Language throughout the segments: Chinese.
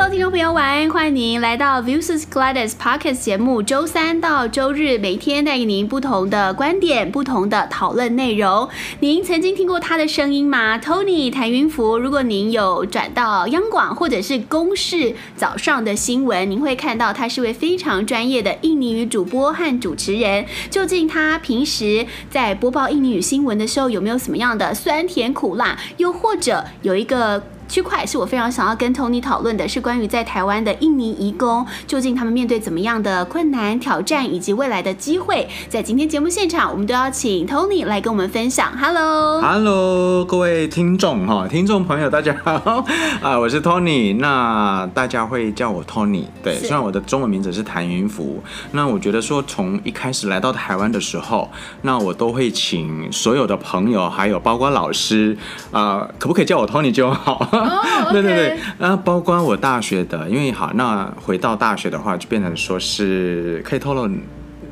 Hello，听众朋友，晚安！欢迎您来到 Views Gladys Podcast 节目，周三到周日每天带给您不同的观点、不同的讨论内容。您曾经听过他的声音吗？Tony 谭云福。如果您有转到央广或者是公视早上的新闻，您会看到他是位非常专业的印尼语主播和主持人。究竟他平时在播报印尼语新闻的时候，有没有什么样的酸甜苦辣？又或者有一个区块是我非常想要跟 Tony 讨论的，是关于在台湾的印尼移工，究竟他们面对怎么样的困难、挑战以及未来的机会。在今天节目现场，我们都要请 Tony 来跟我们分享。Hello，Hello，各位听众哈，听众朋友大家好啊，我是 Tony，那大家会叫我 Tony，对，虽然我的中文名字是谭云福。那我觉得说从一开始来到台湾的时候，那我都会请所有的朋友，还有包括老师啊、呃，可不可以叫我 Tony 就好？Oh. 对对对，那包括我大学的，因为好，那回到大学的话，就变成说是可以透露年，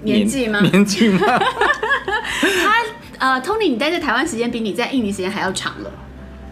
年纪吗？年纪吗？他呃，Tony，你待在台湾时间比你在印尼时间还要长了，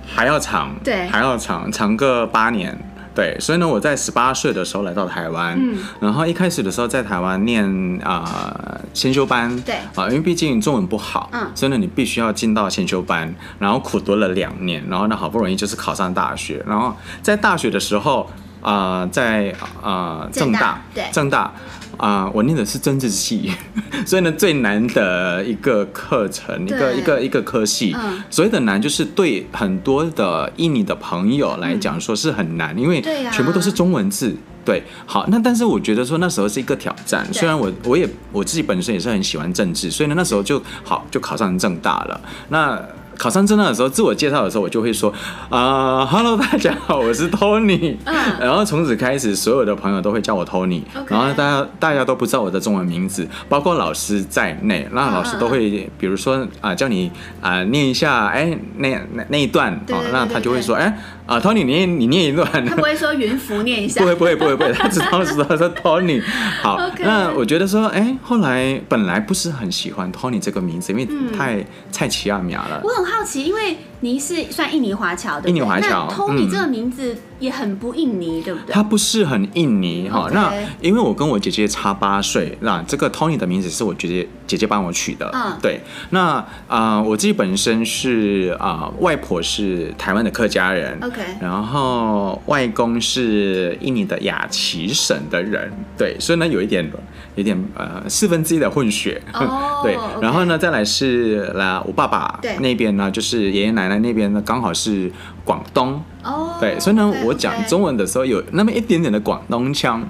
还要长，对，还要长，长个八年。对，所以呢，我在十八岁的时候来到台湾，嗯，然后一开始的时候在台湾念啊、呃、先修班，对，啊，因为毕竟中文不好，嗯，所以呢，你必须要进到先修班，然后苦读了两年，然后呢，好不容易就是考上大学，然后在大学的时候啊、呃，在啊、呃、政大，对，正大。啊、呃，我念的是政治系，所以呢，最难的一个课程，一个一个一个科系，嗯，所谓的难就是对很多的印尼的朋友来讲说是很难，嗯、因为全部都是中文字，对，对，好，那但是我觉得说那时候是一个挑战，虽然我我也我自己本身也是很喜欢政治，所以呢那时候就好就考上政大了，那。考上政大的时候，自我介绍的时候，我就会说啊、呃、，Hello，大家好，我是 Tony。嗯。然后从此开始，所有的朋友都会叫我 Tony。然后大家大家都不知道我的中文名字，包括老师在内。那老师都会，比如说啊、呃，叫你啊、呃、念一下，哎，那那那一段啊，那他就会说，哎。啊，Tony，你念你念一段，他不会说云浮念一下，不会不会不会不会，他知道知道他说 Tony，好.那我觉得说，哎、欸，后来本来不是很喜欢 Tony 这个名字，因为太太奇亚苗了。我很好奇，因为你是算印尼华侨的，印尼华侨，那 Tony 这个名字也很不印尼，对不对？他不是很印尼哈。那因为我跟我姐姐差八岁，那这个 Tony 的名字是我姐姐姐姐帮我取的。嗯，对。那啊、呃，我自己本身是啊、呃，外婆是台湾的客家人。Okay. 然后外公是印尼的雅琪省的人，对，所以呢有一点，有点呃四分之一的混血，oh, 对。然后呢再来是来我爸爸那边呢，就是爷爷奶奶那边呢刚好是广东，oh, 对，所以呢 okay. 我讲中文的时候有那么一点点的广东腔。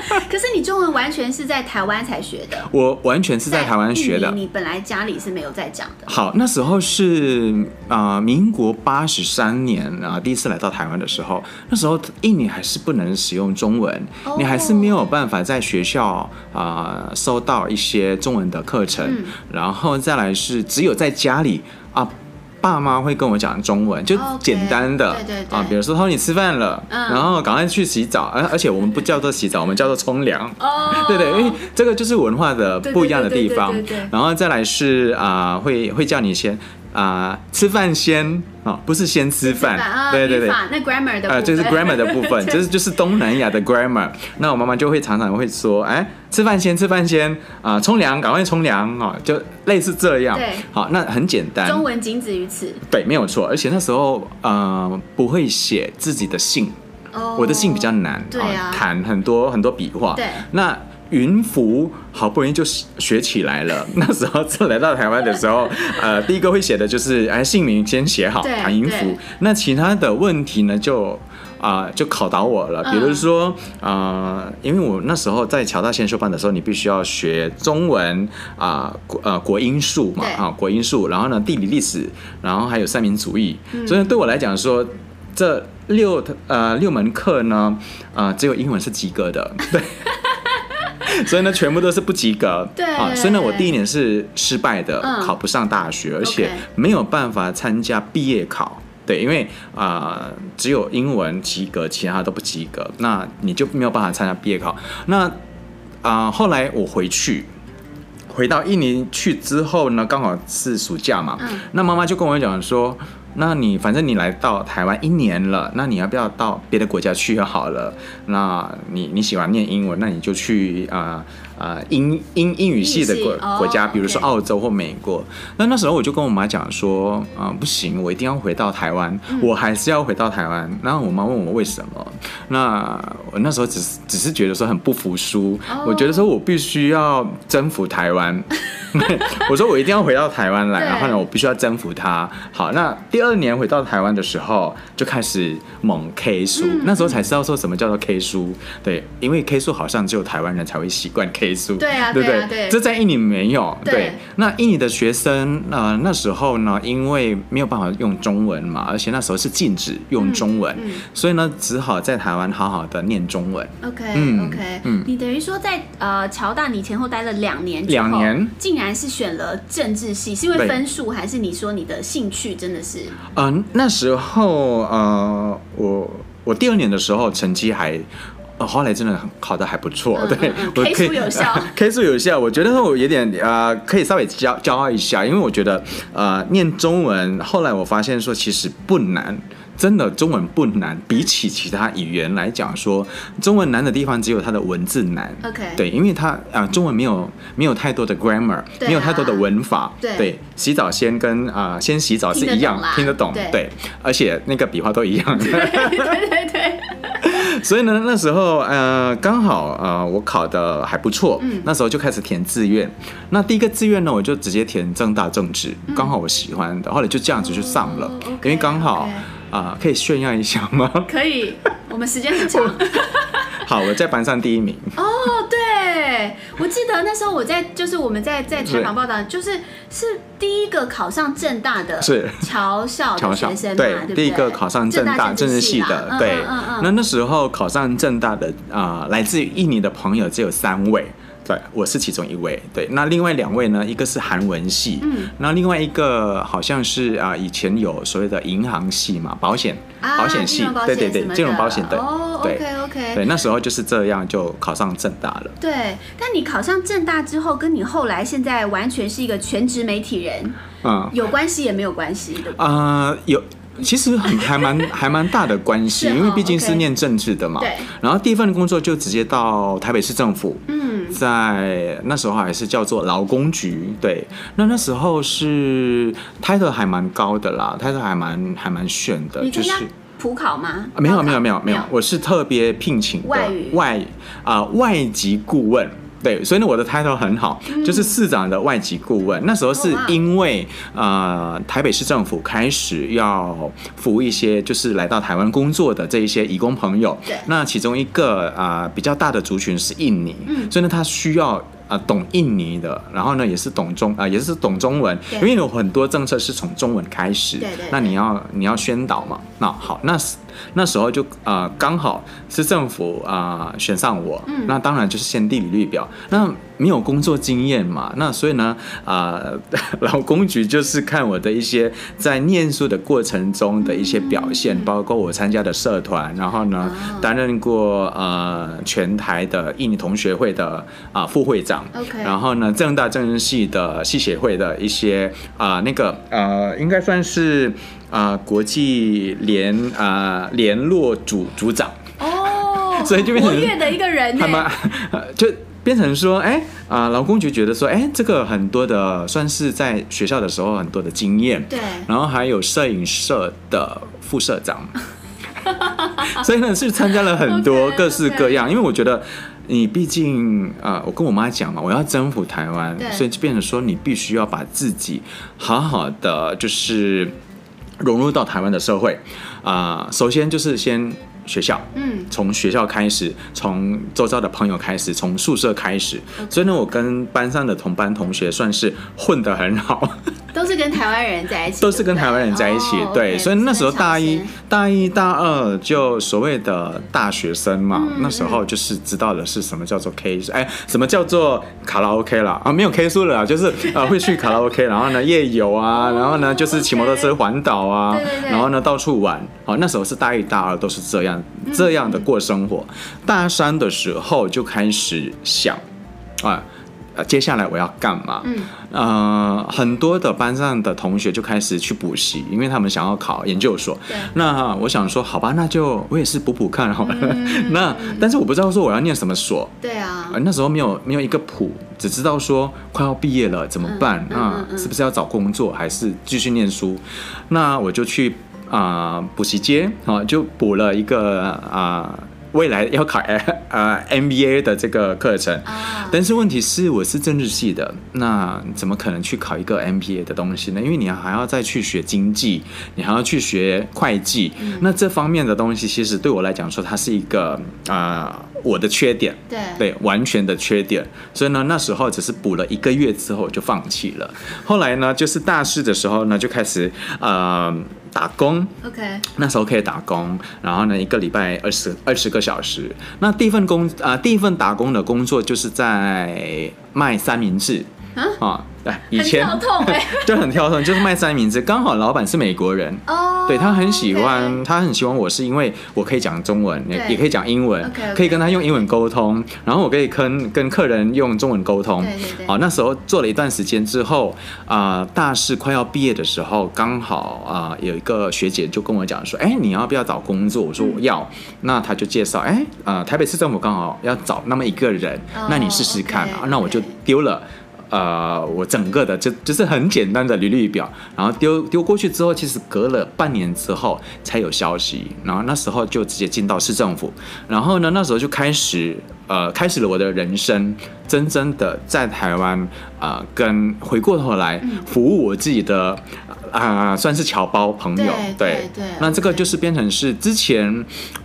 可是你中文完全是在台湾才学的，我完全是在台湾学的。你本来家里是没有在讲的。好，那时候是啊、呃，民国八十三年啊、呃，第一次来到台湾的时候，那时候印尼还是不能使用中文，哦、你还是没有办法在学校啊、呃、收到一些中文的课程，嗯、然后再来是只有在家里啊。爸妈会跟我讲中文，就简单的、okay, 对对对。啊，比如说他说你吃饭了，嗯、然后赶快去洗澡，而而且我们不叫做洗澡，我们叫做冲凉。哦，对对，因为这个就是文化的不一样的地方。然后再来是啊、呃，会会叫你先啊、呃、吃饭先啊，不是先吃饭。对对对，那 grammar 的呃，这、就是 grammar 的部分，就是就是东南亚的 grammar。那我妈妈就会常常会说，哎。吃饭先，吃饭先啊！冲凉，赶快冲凉啊！就类似这样。对，好，那很简单。中文仅止于此。对，没有错。而且那时候，呃，不会写自己的姓。哦。我的姓比较难。对啊。谈很多很多笔画。对。那云浮好不容易就学起来了。那时候就来到台湾的时候，呃，第一个会写的就是哎，姓名先写好，谭云浮。那其他的问题呢，就。啊、呃，就考倒我了。比如说，啊、呃，因为我那时候在侨大先修班的时候，你必须要学中文啊，国、呃、呃国英数嘛，啊国英数，然后呢地理历史，然后还有三民主义。嗯、所以对我来讲说，这六呃六门课呢，啊、呃、只有英文是及格的，对。所以呢，全部都是不及格。对。啊，所以呢，我第一年是失败的，嗯、考不上大学，而且没有办法参加毕业考。对，因为啊、呃，只有英文及格，其他都不及格，那你就没有办法参加毕业考。那啊、呃，后来我回去，回到印尼去之后呢，刚好是暑假嘛，嗯、那妈妈就跟我讲说，那你反正你来到台湾一年了，那你要不要到别的国家去就好了？那你你喜欢念英文，那你就去啊。呃啊、呃，英英英语系的国国家，比如说澳洲或美国。Oh. 那那时候我就跟我妈讲说，啊、呃，不行，我一定要回到台湾，嗯、我还是要回到台湾。然后我妈问我为什么，那我那时候只是只是觉得说很不服输，oh. 我觉得说我必须要征服台湾。我说我一定要回到台湾来，然后呢，我必须要征服它。好，那第二年回到台湾的时候，就开始猛 K 书，嗯、那时候才知道说什么叫做 K 书。对，因为 K 书好像只有台湾人才会习惯 K 书。对啊，对不对？对，对，这在印尼没有。对，对，那印尼的学生，呃，那时候呢，因为没有办法用中文嘛，而且那时候是禁止用中文，嗯嗯、所以呢，只好在台湾好好的念中文。OK，嗯，OK，嗯，你等于说在呃侨大，你前后待了两年，两年，竟然。还是选了政治系，是因为分数，还是你说你的兴趣真的是？嗯、呃，那时候呃，我我第二年的时候成绩还，呃，后来真的考的还不错，嗯、对，嗯、我 K 数有效、呃、，K 数有效，我觉得我有点呃，可以稍微骄骄傲一下，因为我觉得呃，念中文，后来我发现说其实不难。真的中文不难，比起其他语言来讲说，中文难的地方只有它的文字难。OK，对，因为它啊、呃，中文没有没有太多的 grammar，、啊、没有太多的文法。对，对洗澡先跟啊、呃，先洗澡是一样，听得懂。得懂对，对，而且那个笔画都一样。对对对对。所以呢，那时候呃，刚好呃，我考的还不错。嗯。那时候就开始填志愿。那第一个志愿呢，我就直接填正大政治，刚好我喜欢的。后来就这样子就上了，哦、因为刚好。Okay. 啊，可以炫耀一下吗？可以，我们时间很长。好，我在班上第一名。哦，对，我记得那时候我在，就是我们在在采访报道，就是是第一个考上政大的，是侨校的学生嘛，对，第一个考上政大政治系的，对，那那时候考上政大的啊，来自于印尼的朋友只有三位。对，我是其中一位。对，那另外两位呢？一个是韩文系，嗯，那另外一个好像是啊，以前有所谓的银行系嘛，保险，啊、保险系，对对对，金融保险的。哦对，OK OK。对，那时候就是这样就考上正大了。对，但你考上正大之后，跟你后来现在完全是一个全职媒体人，嗯，有关系也没有关系？啊、呃，有。其实很 还蛮还蛮大的关系，哦、因为毕竟是念政治的嘛。对。然后第一份工作就直接到台北市政府。嗯。在那时候还是叫做劳工局。对。那那时候是 title 还蛮高的啦，title 还蛮还蛮炫的。就是普考吗？啊、没有没有没有没有，我是特别聘请外语外啊、呃、外籍顾问。对，所以呢，我的 title 很好，嗯、就是市长的外籍顾问。那时候是因为、哦、呃，台北市政府开始要服务一些就是来到台湾工作的这一些移工朋友。对，那其中一个啊、呃、比较大的族群是印尼，嗯、所以呢，他需要。啊，懂印尼的，然后呢，也是懂中啊、呃，也是懂中文，因为有很多政策是从中文开始，对对对，那你要你要宣导嘛。那好，那那时候就啊、呃，刚好是政府啊、呃、选上我，嗯、那当然就是先地履历表。那没有工作经验嘛，那所以呢，啊、呃，劳工局就是看我的一些在念书的过程中的一些表现，嗯、包括我参加的社团，然后呢，哦、担任过呃全台的印尼同学会的啊、呃、副会长，OK，然后呢，正大政治系的系协会的一些啊、呃、那个呃，应该算是啊、呃、国际联啊、呃、联络组组长哦，所以就变成活跃的一个人，他们 就。变成说，哎啊，劳工局觉得说，哎，这个很多的算是在学校的时候很多的经验，对，然后还有摄影社的副社长，所以呢是参加了很多各式各样。Okay, okay. 因为我觉得你毕竟啊、呃，我跟我妈讲嘛，我要征服台湾，所以就变成说你必须要把自己好好的就是融入到台湾的社会啊、呃。首先就是先。学校，嗯，从学校开始，从周遭的朋友开始，从宿舍开始.所以呢，我跟班上的同班同学算是混得很好。都是跟台湾人在一起，都是跟台湾人在一起，对，所以那时候大一、大一、大二就所谓的大学生嘛，那时候就是知道的是什么叫做 K，哎，什么叫做卡拉 OK 啦？啊，没有 K 书了，就是呃 会去卡拉 OK，然后呢夜游啊，然后呢就是骑摩托车环岛啊，然后呢到处玩，好，那时候是大一、大二都是这样这样的过生活，大三的时候就开始想啊。呃，接下来我要干嘛？嗯，呃，很多的班上的同学就开始去补习，因为他们想要考研究所。对。那我想说，好吧，那就我也是补补看好了。嗯、那但是我不知道说我要念什么所。对啊。呃、那时候没有没有一个谱，只知道说快要毕业了怎么办？嗯、啊、嗯，是不是要找工作，还是继续念书？那我就去啊、呃、补习街啊，就补了一个啊。呃未来要考呃 MBA 的这个课程，但是问题是我是政治系的，那怎么可能去考一个 MBA 的东西呢？因为你还要再去学经济，你还要去学会计，那这方面的东西其实对我来讲说，它是一个啊、呃、我的缺点，对对，完全的缺点。所以呢，那时候只是补了一个月之后就放弃了。后来呢，就是大四的时候呢，就开始呃。打工，OK，那时候可以打工，然后呢，一个礼拜二十二十个小时。那第一份工啊、呃，第一份打工的工作就是在卖三明治啊。啊对，以前很跳痛哎，就很跳痛，就是卖三明治。刚好老板是美国人哦，对，他很喜欢.他很喜欢我，是因为我可以讲中文，也也可以讲英文，okay, okay. 可以跟他用英文沟通，然后我可以跟跟客人用中文沟通。对对对。好，那时候做了一段时间之后，啊、呃，大四快要毕业的时候，刚好啊、呃，有一个学姐就跟我讲说，哎，你要不要找工作？我说我要。嗯、那他就介绍，哎，呃，台北市政府刚好要找那么一个人，哦、那你试试看啊。那我就丢了。呃，我整个的就就是很简单的履历表，然后丢丢过去之后，其实隔了半年之后才有消息，然后那时候就直接进到市政府，然后呢，那时候就开始呃，开始了我的人生，真正的在台湾啊、呃，跟回过头来 服务我自己的啊、呃，算是侨胞朋友，对对，对，对，那这个就是变成是之前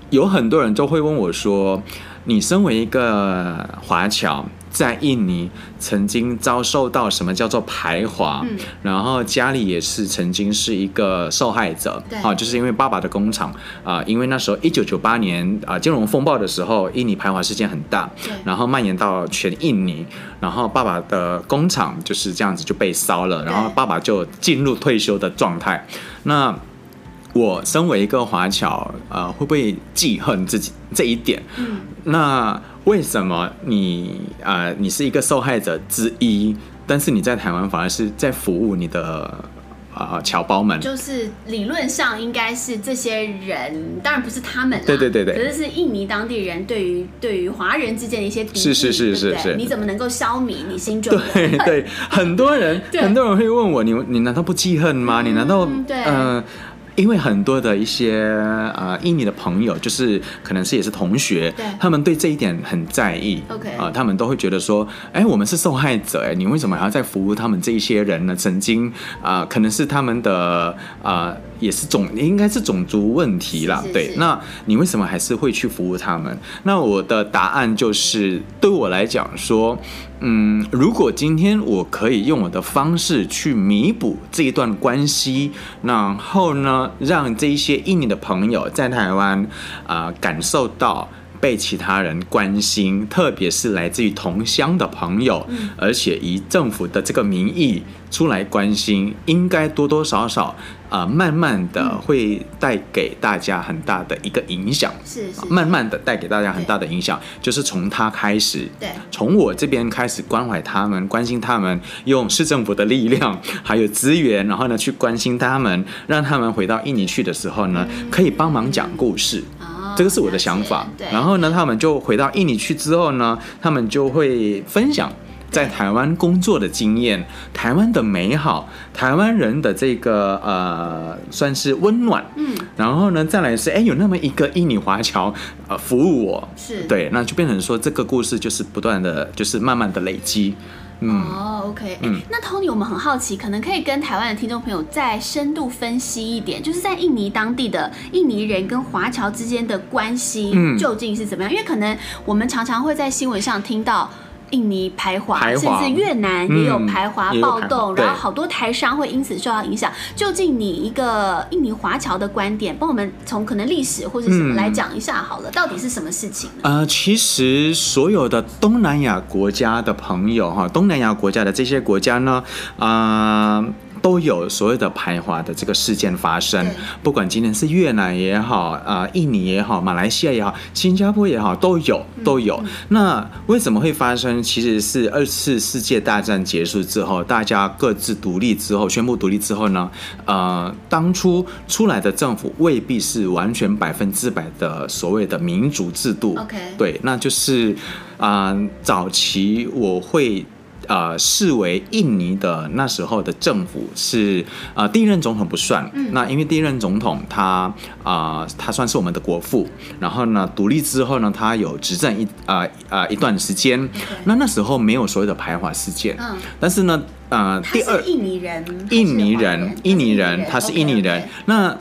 有很多人都会问我说，你身为一个华侨。在印尼曾经遭受到什么叫做排华，嗯，然后家里也是曾经是一个受害者，啊，就是因为爸爸的工厂啊，因为那时候一九九八年啊金融风暴的时候，印尼排华事件很大，然后蔓延到全印尼，然后爸爸的工厂就是这样子就被烧了，然后爸爸就进入退休的状态。那我身为一个华侨，呃，会不会记恨自己这一点？嗯，那。为什么你啊、呃，你是一个受害者之一，但是你在台湾反而是在服务你的啊、呃、侨胞们？就是理论上应该是这些人，当然不是他们，对对对对，可是是印尼当地人对于对于华人之间的一些敌意，是是是是是，你怎么能够消弭你心中的？对对，很多人很多人会问我，你你难道不记恨吗？你难道嗯？对呃因为很多的一些呃印尼的朋友，就是可能是也是同学，他们对这一点很在意。OK，啊、呃，他们都会觉得说，哎，我们是受害者，哎，你为什么还要再服务他们这一些人呢？曾经啊、呃，可能是他们的啊。呃也是种应该是种族问题啦，是是是对。那你为什么还是会去服务他们？那我的答案就是，对我来讲说，嗯，如果今天我可以用我的方式去弥补这一段关系，然后呢，让这一些印尼的朋友在台湾啊、呃、感受到。被其他人关心，特别是来自于同乡的朋友，嗯，而且以政府的这个名义出来关心，应该多多少少啊、呃，慢慢的会带给大家很大的一个影响，是，是，慢慢的带给大家很大的影响，就是从他开始，对，从我这边开始关怀他们，关心他们，用市政府的力量还有资源，然后呢去关心他们，让他们回到印尼去的时候呢，可以帮忙讲故事。这个是我的想法，然后呢，他们就回到印尼去之后呢，他们就会分享在台湾工作的经验，台湾的美好，台湾人的这个呃，算是温暖，嗯，然后呢，再来是哎，有那么一个印尼华侨呃服务我，是。对，那就变成说这个故事就是不断的就是慢慢的累积。嗯、哦，OK，嗯，那 Tony，我们很好奇，可能可以跟台湾的听众朋友再深度分析一点，就是在印尼当地的印尼人跟华侨之间的关系究竟是怎么样？嗯、因为可能我们常常会在新闻上听到。印尼排华，甚至越南也有排华暴动，嗯，然后好多台商会因此受到影响。究竟你一个印尼华侨的观点，帮我们从可能历史或者什么来讲一下好了，嗯，到底是什么事情？呃，其实所有的东南亚国家的朋友哈，东南亚国家的这些国家呢，啊，呃。都有所谓的排华的这个事件发生。不管今天是越南也好，啊、呃，印尼也好，马来西亚也好，新加坡也好，都有都有。那为什么会发生？其实是二次世界大战结束之后，大家各自独立之后，宣布独立之后呢，呃，当初出来的政府未必是完全百分之百的所谓的民主制度。OK，对，那就是啊、呃，早期我会。呃，视为印尼的那时候的政府是呃第一任总统不算，嗯、那因为第一任总统他啊、呃、他算是我们的国父，然后呢独立之后呢他有执政一啊啊、呃呃、一段时间那那时候没有所谓的排华事件，嗯，但是呢呃第二印尼人，印尼人，印尼人，他是印尼人，那。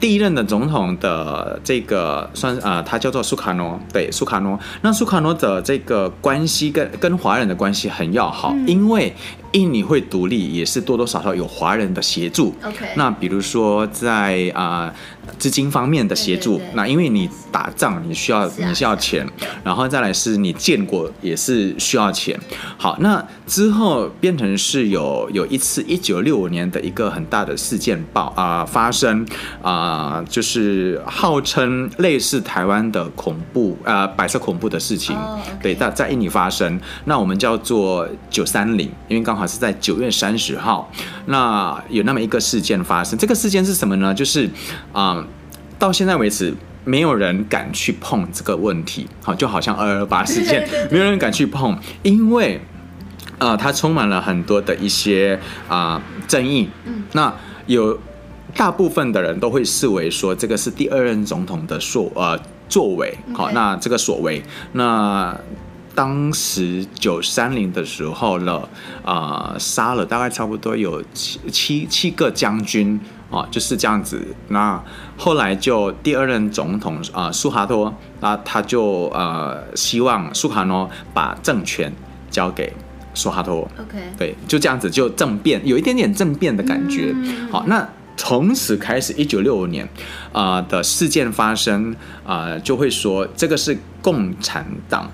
第一任的总统的这个算啊、呃，他叫做苏卡诺，对，苏卡诺。那苏卡诺的这个关系跟跟华人的关系很要好，嗯、因为印尼会独立也是多多少少有华人的协助。OK，那比如说在啊。呃资金方面的协助，对对对，那因为你打仗你需要你需要钱，然后再来是你建国也是需要钱。好，那之后变成是有有一次一九六五年的一个很大的事件爆啊、呃、发生啊、呃，就是号称类似台湾的恐怖啊、呃、白色恐怖的事情，oh. 对，在在印尼发生。那我们叫做九三零，因为刚好是在九月三十号，那有那么一个事件发生。这个事件是什么呢？就是啊。呃到现在为止，没有人敢去碰这个问题，好，就好像二二八事件，没有人敢去碰，因为，呃，它充满了很多的一些啊、呃、争议。嗯，那有大部分的人都会视为说这个是第二任总统的所呃作为，好，那这个所为，那当时九三零的时候了，啊、呃，杀了大概差不多有七七七个将军。哦，就是这样子。那后来就第二任总统啊，苏哈托，那他就呃希望苏卡诺把政权交给苏哈托。OK，对，就这样子就政变，有一点点政变的感觉。好，那从此开始，一九六五年啊、呃、的事件发生啊、呃，就会说这个是共产党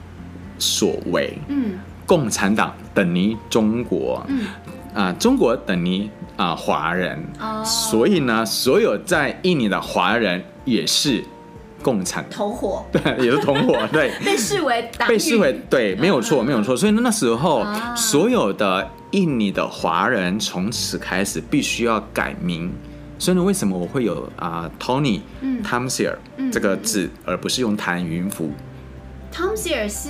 所为。嗯，共产党等于中国。嗯。啊、呃，中国等于啊、呃、华人，oh. 所以呢，所有在印尼的华人也是共产同伙，对，也是同伙，对，被视为被视为对，没有错，没有错。所以那时候，oh. 所有的印尼的华人从此开始必须要改名。所以呢，为什么我会有啊、呃、Tony、嗯、Tamsir 这个字，而不是用谭云福？Tamsir 是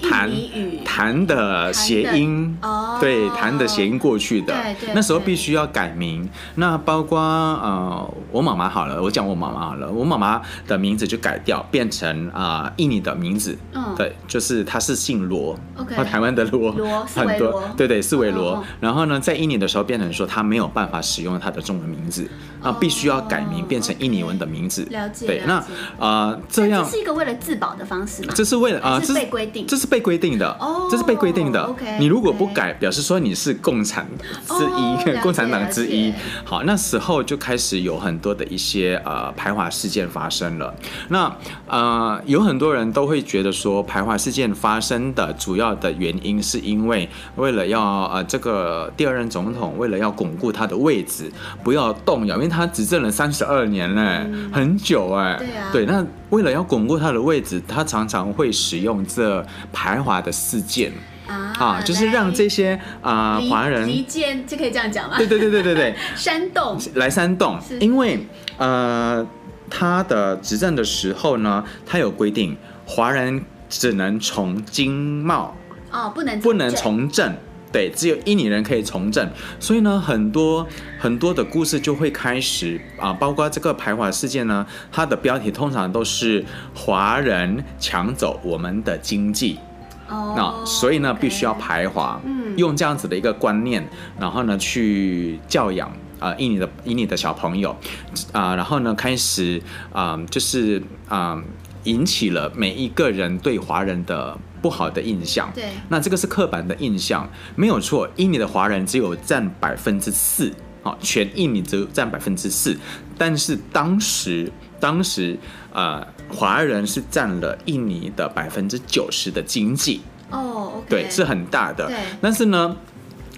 印尼语。谭的谐音，哦，对，弹的谐音过去的，对对，那时候必须要改名。那包括呃，我妈妈好了，我讲我妈妈好了，我妈妈的名字就改掉，变成啊印尼的名字，嗯，对，就是她是姓罗，OK，台湾的罗，罗，很多，对对，四维罗。然后呢，在印尼的时候变成说她没有办法使用她的中文名字，啊，必须要改名变成印尼文的名字。了解，对，那啊这样这是一个为了自保的方式。这是为了啊，这是被规定，这是被规定的，哦，这是被规定的。OK，你如果不改，表示说你是共产之一，共产党之一。好，那时候就开始有很多的一些呃排华事件发生了。那呃，有很多人都会觉得说，排华事件发生的主要的原因是因为为了要呃这个第二任总统为了要巩固他的位置，不要动摇，因为他执政了三十二年嘞，很久哎，对啊，对，那为了要巩固他的位置，他常常常会使用这排华的事件。啊，啊，就是让这些啊华人离间，就可以这样讲吗？对对对对对对，煽动。来煽动，因为呃他的执政的时候呢，他有规定，华人只能从经贸哦，不能不能从政。对，只有印尼人可以从政，所以呢，很多很多的故事就会开始啊，包括这个排华事件呢，它的标题通常都是华人抢走我们的经济，哦，那所以呢，必须要排华，嗯，用这样子的一个观念，然后呢，去教养啊印尼的印尼的小朋友，啊，然后呢，开始啊，就是啊，引起了每一个人对华人的。不好的印象，对，那这个是刻板的印象，没有错。印尼的华人只有占百分之四，好，全印尼只有占百分之四，但是当时，当时，呃，华人是占了印尼的百分之九十的经济，哦，okay，对，是很大的，对，但是呢。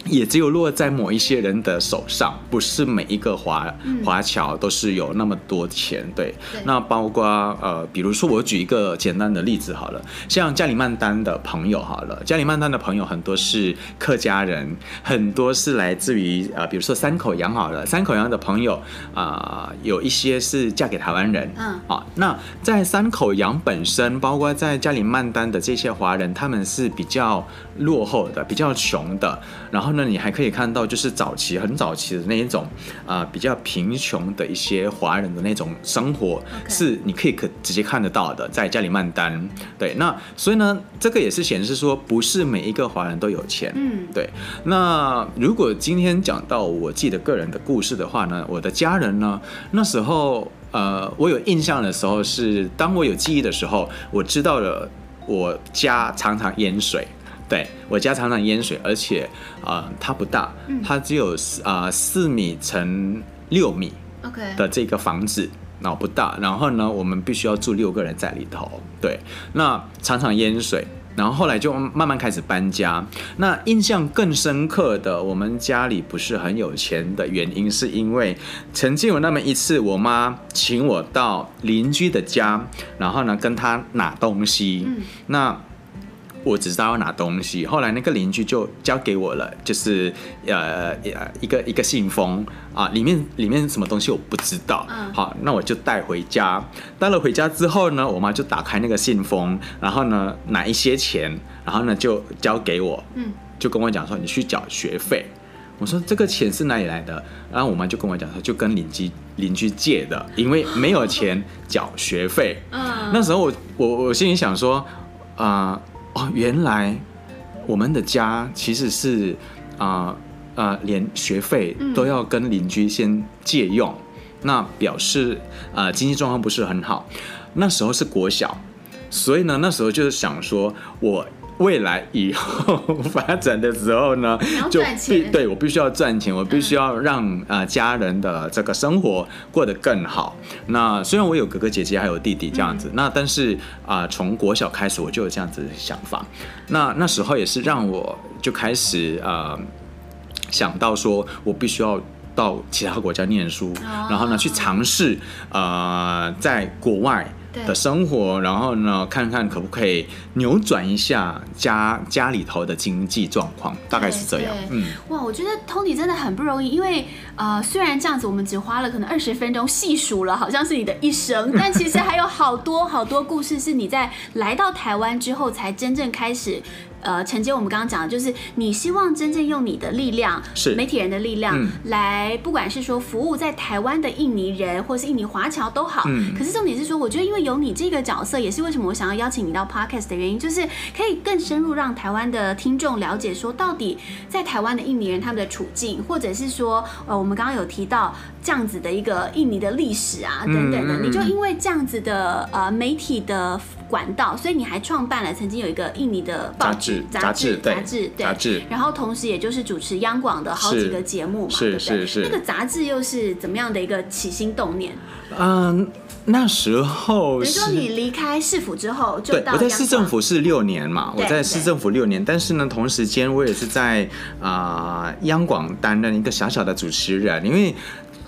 也只有落在某一些人的手上，不是每一个华华侨都是有那么多钱。对，对那包括呃，比如说我举一个简单的例子好了，像加里曼丹的朋友好了，加里曼丹的朋友很多是客家人，很多是来自于呃，比如说三口洋好了，三口洋的朋友啊、呃，有一些是嫁给台湾人，嗯，啊，那在三口洋本身，包括在加里曼丹的这些华人，他们是比较落后的，比较穷的，然后。那你还可以看到，就是早期很早期的那一种啊、呃，比较贫穷的一些华人的那种生活.是你可以可直接看得到的，在加里曼丹。对，那所以呢，这个也是显示说，不是每一个华人都有钱。嗯，对。那如果今天讲到我自己的个人的故事的话呢，我的家人呢，那时候呃，我有印象的时候是，当我有记忆的时候，我知道了我家常常淹水。对，我家常常淹水，而且啊、呃，它不大，它只有啊、呃、四米乘六米的这个房子，那.不大。然后呢，我们必须要住六个人在里头。对，那常常淹水，然后后来就慢慢开始搬家。那印象更深刻的，我们家里不是很有钱的原因，是因为曾经有那么一次，我妈请我到邻居的家，然后呢跟他拿东西。嗯、那我只知道要拿东西，后来那个邻居就交给我了，就是呃呃一个一个信封啊，里面里面什么东西我不知道。嗯，好，那我就带回家。带了回家之后呢，我妈就打开那个信封，然后呢拿一些钱，然后呢就交给我，嗯，就跟我讲说你去缴学费。我说这个钱是哪里来的？然后我妈就跟我讲说就跟邻居邻居借的，因为没有钱 缴学费。嗯，那时候我我我心里想说啊。呃哦，原来我们的家其实是啊啊、呃呃，连学费都要跟邻居先借用，嗯、那表示啊、呃、经济状况不是很好。那时候是国小，所以呢，那时候就是想说我。未来以后发展的时候呢，就必对我必须要赚钱，我必须要让啊家人的这个生活过得更好。那虽然我有哥哥姐姐还有弟弟这样子，那但是啊从国小开始我就有这样子的想法。那那时候也是让我就开始啊想到说我必须要到其他国家念书，然后呢去尝试呃在国外。的生活，然后呢，看看可不可以扭转一下家家里头的经济状况，大概是这样。嗯，哇，我觉得 Tony 真的很不容易，因为呃，虽然这样子，我们只花了可能二十分钟细数了，好像是你的一生，但其实还有好多好多故事是你在来到台湾之后才真正开始。呃，承接我们刚刚讲的，就是你希望真正用你的力量，是媒体人的力量，嗯、来，不管是说服务在台湾的印尼人，或是印尼华侨都好。嗯。可是重点是说，我觉得因为有你这个角色，也是为什么我想要邀请你到 Podcast 的原因，就是可以更深入让台湾的听众了解，说到底在台湾的印尼人他们的处境，或者是说，呃，我们刚刚有提到这样子的一个印尼的历史啊，等等的，嗯、你就因为这样子的呃媒体的。管道，所以你还创办了曾经有一个印尼的报纸杂志杂志对杂志，然后同时也就是主持央广的好几个节目嘛，是对不对？是是是。那个杂志又是怎么样的一个起心动念？嗯，那时候，比如说你离开市府之后就到，对，我在市政府是六年嘛，我在市政府六年，但是呢，同时间我也是在啊、呃、央广担任一个小小的主持人，因为。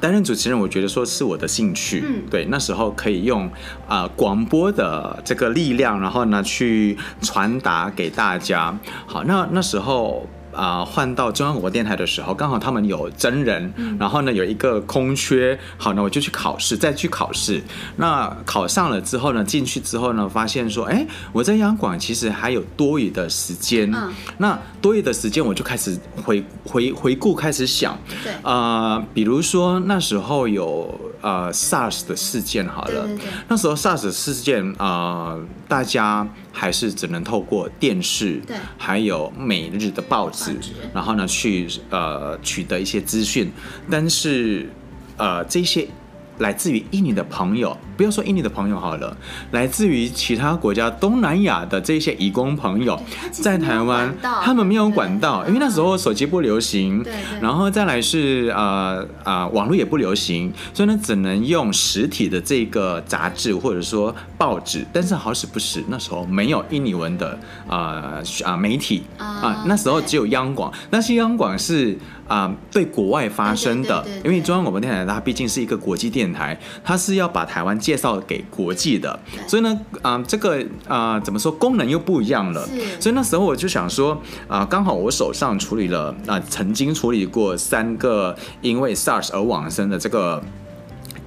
担任主持人，我觉得说是我的兴趣。嗯，对，那时候可以用啊、呃、广播的这个力量，然后呢去传达给大家。好，那那时候。啊，换到中央广播电台的时候，刚好他们有真人，嗯、然后呢有一个空缺，好，呢我就去考试，再去考试。那考上了之后呢，进去之后呢，发现说，哎，我在央广其实还有多余的时间。嗯、那多余的时间，我就开始回回回顾，开始想，对，啊、呃，比如说那时候有呃 SARS 的事件，好了，对对对，那时候 SARS 事件啊、呃，大家。还是只能透过电视，对，还有每日的报纸，然后呢去呃取得一些资讯，但是呃这些来自于印尼的朋友，不要说印尼的朋友好了，来自于其他国家东南亚的这些移工朋友，在台湾他们没有管道，因为那时候手机不流行，对，然后再来是呃啊、呃、网络也不流行，所以呢只能用实体的这个杂志或者说报纸，但是好死不死那时候没有印尼文的啊啊、呃、媒体啊，那时候只有央广，那些央广是。啊、呃，对国外发生的，因为中央广播电台它毕竟是一个国际电台，它是要把台湾介绍给国际的，所以呢，啊、呃，这个啊、呃，怎么说，功能又不一样了。所以那时候我就想说，啊、呃，刚好我手上处理了啊、呃，曾经处理过三个因为 SARS 而往生的这个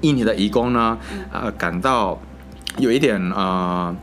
印尼的移工呢，呃，感到有一点啊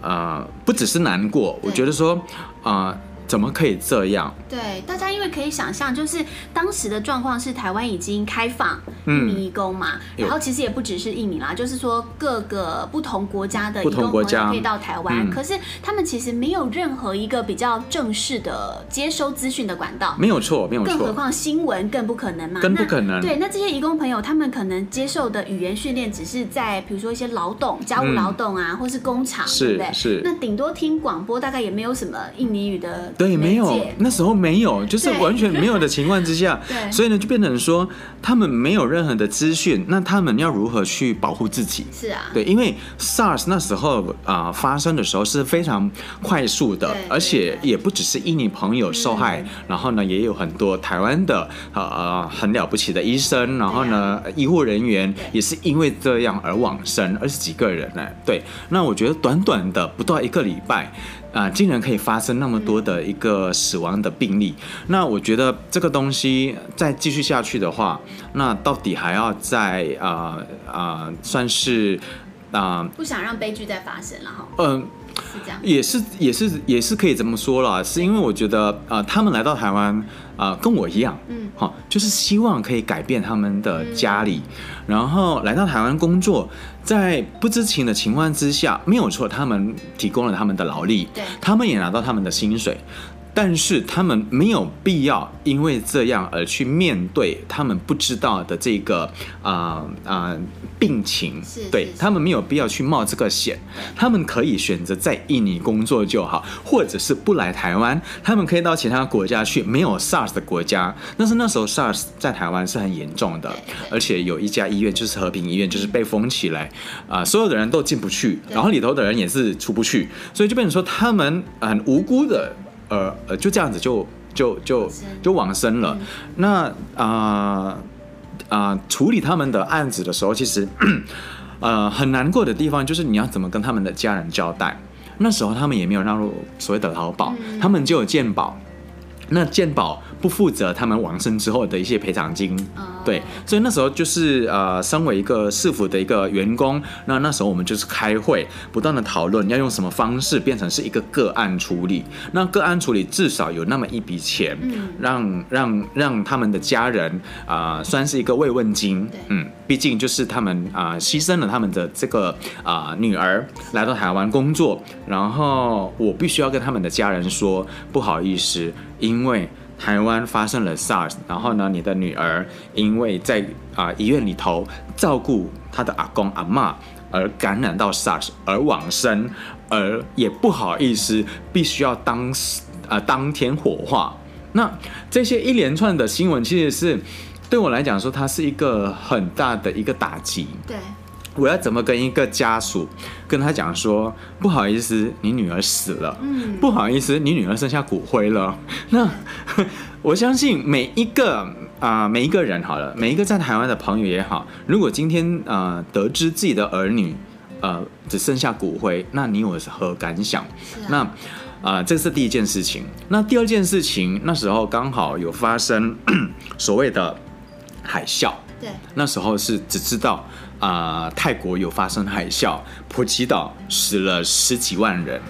啊、不只是难过，我觉得说啊。呃怎么可以这样？对，大家因为可以想象，就是当时的状况是台湾已经开放移工嘛，嗯、然后其实也不只是印尼啦，就是说各个不同国家的移工朋友可以到台湾，可是他们其实没有任何一个比较正式的接收资讯的管道，没有错，没有错，更何况新闻更不可能嘛，更不可能。对，那这些移工朋友他们可能接受的语言训练只是在比如说一些劳动、家务劳动啊，嗯、或是工厂，对不对？是，那顶多听广播，大概也没有什么印尼语的。对，没有，那时候没有，就是完全没有的情况之下，对，所以呢，就变成说他们没有任何的资讯，那他们要如何去保护自己？是啊，对，因为 SARS 那时候啊、呃、发生的时候是非常快速的，而且也不只是印尼朋友受害，然后呢，也有很多台湾的呃很了不起的医生，然后呢，医护人员也是因为这样而往生，二十几个人呢，对，那我觉得短短的不到一个礼拜。啊、竟然可以发生那么多的一个死亡的病例，那我觉得这个东西再继续下去的话，那到底还要再啊啊，算是啊，呃、不想让悲剧再发生了哈。嗯、呃，是这样，也是也是也是可以这么说了，是因为我觉得啊、呃，他们来到台湾啊、呃，跟我一样，嗯，好，就是希望可以改变他们的家里，嗯、然后来到台湾工作。在不知情的情况之下，没有错，他们提供了他们的劳力，对，他们也拿到他们的薪水。但是他们没有必要因为这样而去面对他们不知道的这个啊啊、呃呃、病情，对，他们没有必要去冒这个险，他们可以选择在印尼工作就好，或者是不来台湾，他们可以到其他国家去，没有 SARS 的国家。但是那时候 SARS 在台湾是很严重的，而且有一家医院就是和平医院，就是被封起来啊、呃，所有的人都进不去，然后里头的人也是出不去，所以就变成说他们很无辜的。呃呃，就这样子就就就就往生了。那啊啊、呃呃，处理他们的案子的时候，其实 呃很难过的地方就是你要怎么跟他们的家人交代。那时候他们也没有纳入所谓的劳保，他们就有健保。那健保不负责他们往生之后的一些赔偿金，对，所以那时候就是呃，身为一个市府的一个员工，那那时候我们就是开会，不断的讨论要用什么方式变成是一个个案处理。那个案处理至少有那么一笔钱，让让让他们的家人啊、呃，算是一个慰问金。嗯，毕竟就是他们啊、呃，牺牲了他们的这个啊、呃、女儿来到台湾工作，然后我必须要跟他们的家人说不好意思。因为台湾发生了 SARS，然后呢，你的女儿因为在啊、医院里头照顾她的阿公阿嬷而感染到 SARS 而往生，而也不好意思，必须要当啊、当天火化。那这些一连串的新闻，其实是对我来讲说，它是一个很大的一个打击。对。我要怎么跟一个家属跟他讲说，不好意思，你女儿死了。嗯，不好意思，你女儿剩下骨灰了。那 我相信每一个啊、呃，每一个人好了，每一个在台湾的朋友也好，如果今天啊、呃、得知自己的儿女呃只剩下骨灰，那你有何感想？啊、那啊、呃，这是第一件事情。那第二件事情，那时候刚好有发生 所谓的海啸。对，那时候是只知道。啊、呃，泰国有发生海啸，普吉岛死了十几万人，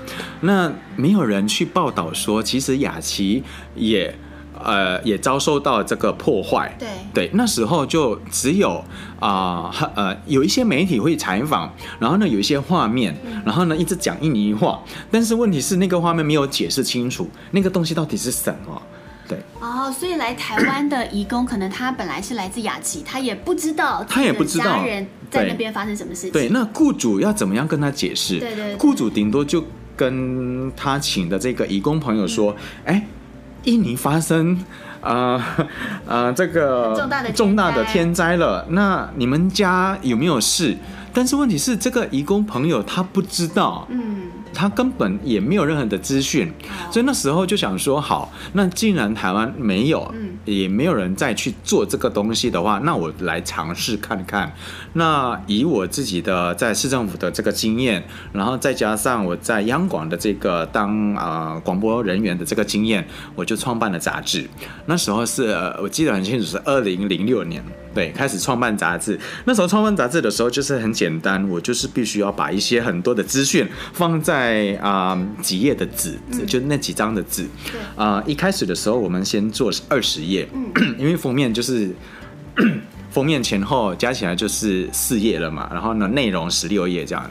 那没有人去报道说，其实雅琪也呃也遭受到这个破坏。对对，那时候就只有啊呃，呃有一些媒体会采访，然后呢有一些画面，然后呢一直讲印尼话，但是问题是那个画面没有解释清楚，那个东西到底是什么。对。哦，所以来台湾的移工，可能他本来是来自雅琪，他也不知道，他也不知道家人在那边发生什么事情。对，那雇主要怎么样跟他解释？对，对对，雇主顶多就跟他请的这个移工朋友说：“哎、嗯，印尼发生啊啊、呃呃、这个重大的重大的天灾了，那你们家有没有事？”但是问题是，这个移工朋友他不知道，嗯，他根本也没有任何的资讯，所以那时候就想说，好，那既然台湾没有，也没有人再去做这个东西的话，那我来尝试看看。那以我自己的在市政府的这个经验，然后再加上我在央广的这个当啊广播人员的这个经验，我就创办了杂志。那时候是我记得很清楚，是二零零六年。对，开始创办杂志。那时候创办杂志的时候，就是很简单，我就是必须要把一些很多的资讯放在啊、呃、几页的纸，就那几张的纸。啊、呃，一开始的时候，我们先做二十页，因为封面就是 封面前后加起来就是四页了嘛。然后呢，内容十六页这样子。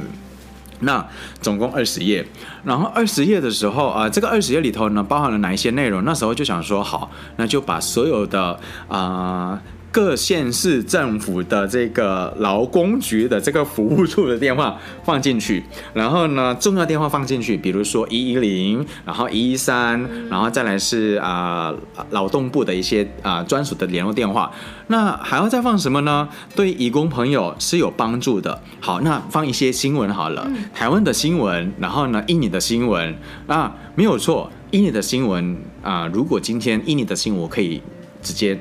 那总共二十页。然后二十页的时候啊、呃，这个二十页里头呢，包含了哪一些内容？那时候就想说，好，那就把所有的啊。呃各县市政府的这个劳工局的这个服务处的电话放进去，然后呢，重要电话放进去，比如说一一零，然后一一三，然后再来是啊、呃、劳动部的一些啊、呃、专属的联络电话。那还要再放什么呢？对义工朋友是有帮助的。好，那放一些新闻好了，台湾的新闻，然后呢，印尼的新闻那，没有错，印尼的新闻啊、呃，如果今天印尼的新闻我可以直接。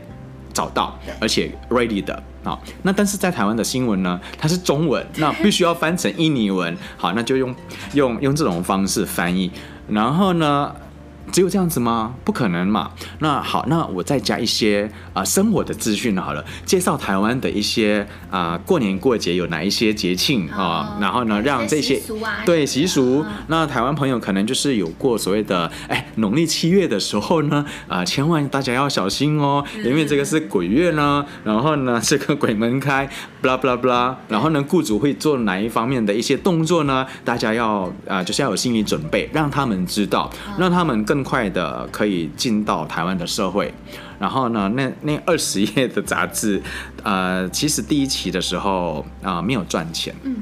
找到，而且 ready 的啊，那但是在台湾的新闻呢，它是中文，那必须要翻成印尼文，好，那就用用用这种方式翻译，然后呢，只有这样子吗？不可能嘛。那好，那我再加一些啊、呃、生活的资讯好了，介绍台湾的一些啊、呃、过年过节有哪一些节庆啊，然后呢，让这些对习俗，那台湾朋友可能就是有过所谓的哎农历七月的时候呢啊、呃，千万大家要小心哦，因为这个是鬼月呢，然后呢 这个鬼门开，blah blah blah，然后呢雇主会做哪一方面的一些动作呢？大家要啊、呃、就是要有心理准备，让他们知道，让他们更。快的可以进到台湾的社会，然后呢，那那二十 页的杂志，呃，其实第一期的时候啊、呃、没有赚钱，嗯，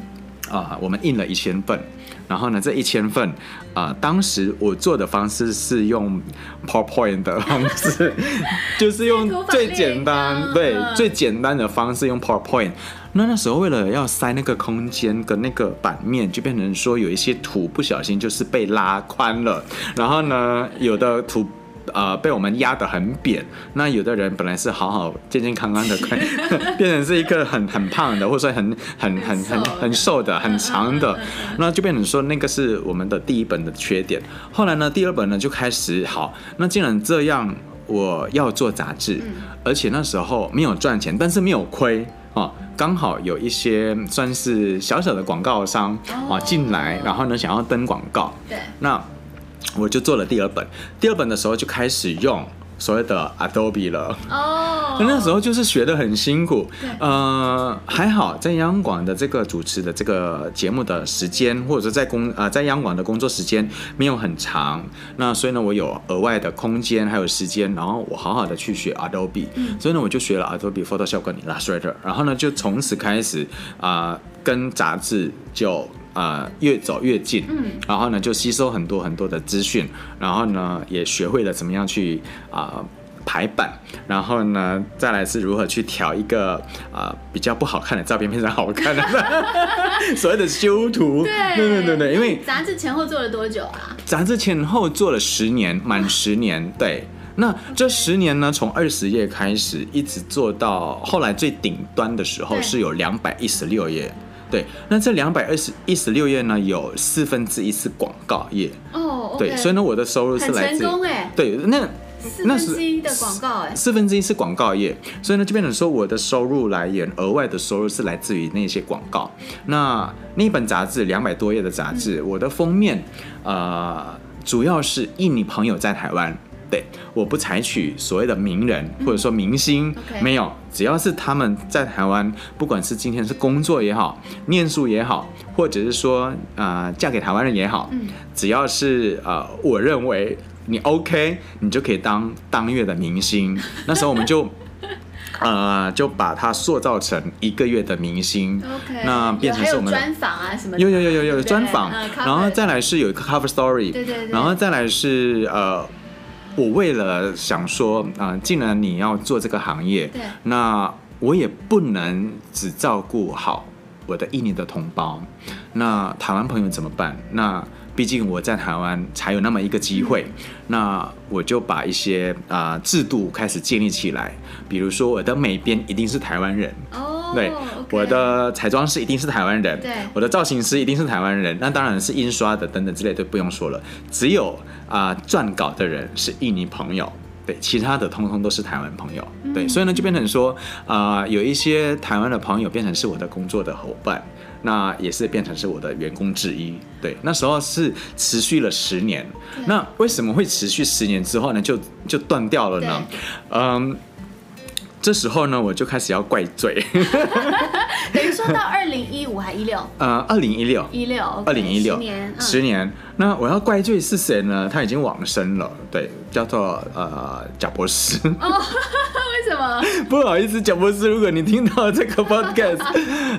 啊、呃，我们印了一千份，然后呢，这一千份啊、呃，当时我做的方式是用 PowerPoint 的方式，就是用最简单，对，最简单的方式用 PowerPoint。那那时候为了要塞那个空间跟那个版面，就变成说有一些图不小心就是被拉宽了，然后呢，有的图呃被我们压得很扁，那有的人本来是好好健健康康的，变成是一个很很胖的，或者说很很很很很瘦的、很长的，那就变成说那个是我们的第一本的缺点。后来呢，第二本呢就开始好，那既然这样，我要做杂志，而且那时候没有赚钱，但是没有亏。哦，刚好有一些算是小小的广告商啊进来，然后呢想要登广告，对，那我就做了第二本。第二本的时候就开始用所谓的 Adobe 了。哦，那 那时候就是学的很辛苦。呃，还好在央广的这个主持的这个节目的时间，或者说在工啊、呃、在央广的工作时间没有很长，那所以呢我有额外的空间还有时间，然后我好好的去学 Adobe，嗯，所以呢我就学了 Adobe Photoshop 跟 Illustrator，然后呢就从此开始啊、呃、跟杂志就啊、呃、越走越近，嗯，然后呢就吸收很多很多的资讯，然后呢也学会了怎么样去啊。呃排版，然后呢，再来是如何去调一个啊、呃、比较不好看的照片变成好看的，所谓的修图。对对对对对，因为杂志前后做了多久啊？杂志前后做了十年，满十年。对，那这十年呢，从二十页开始，一直做到后来最顶端的时候是有两百一十六页。对，那这两百二十一十六页呢，有四分之一是广告页。哦对，所以呢，我的收入是来自于对那。四分之一的广告哎，四分之一是广告业，所以呢，就变成说我的收入来源，额外的收入是来自于那些广告。那那本杂志两百多页的杂志，嗯、我的封面，呃，主要是印尼朋友在台湾，对，我不采取所谓的名人或者说明星，嗯、没有，只要是他们在台湾，不管是今天是工作也好，念书也好，或者是说啊、呃、嫁给台湾人也好，嗯、只要是呃，我认为。你 OK，你就可以当当月的明星。那时候我们就 呃，就把它塑造成一个月的明星。OK，那变成是我们专访啊什么的？有有有有有专访，嗯、然后再来是有一个 cover story，对对对，然后再来是呃，我为了想说啊、呃，既然你要做这个行业，对，那我也不能只照顾好我的印尼的同胞，那台湾朋友怎么办？那毕竟我在台湾才有那么一个机会，嗯、那我就把一些啊、呃、制度开始建立起来，比如说我的美编一定是台湾人，哦，对，okay、我的彩妆师一定是台湾人，对，我的造型师一定是台湾人，那当然是印刷的等等之类都不用说了，只有啊撰稿的人是印尼朋友，对，其他的通通都是台湾朋友，对，嗯、所以呢就变成说啊、呃、有一些台湾的朋友变成是我的工作的伙伴。那也是变成是我的员工之一，对，那时候是持续了十年。那为什么会持续十年之后呢？就就断掉了呢？嗯，这时候呢，我就开始要怪罪。等于说到二零一五还一六？呃，二零一六，一六，二零一六，十年，十年。那我要怪罪是谁呢？他已经往生了，对，叫做呃贾博士。哦，为什么？不好意思，贾博士，如果你听到这个 podcast，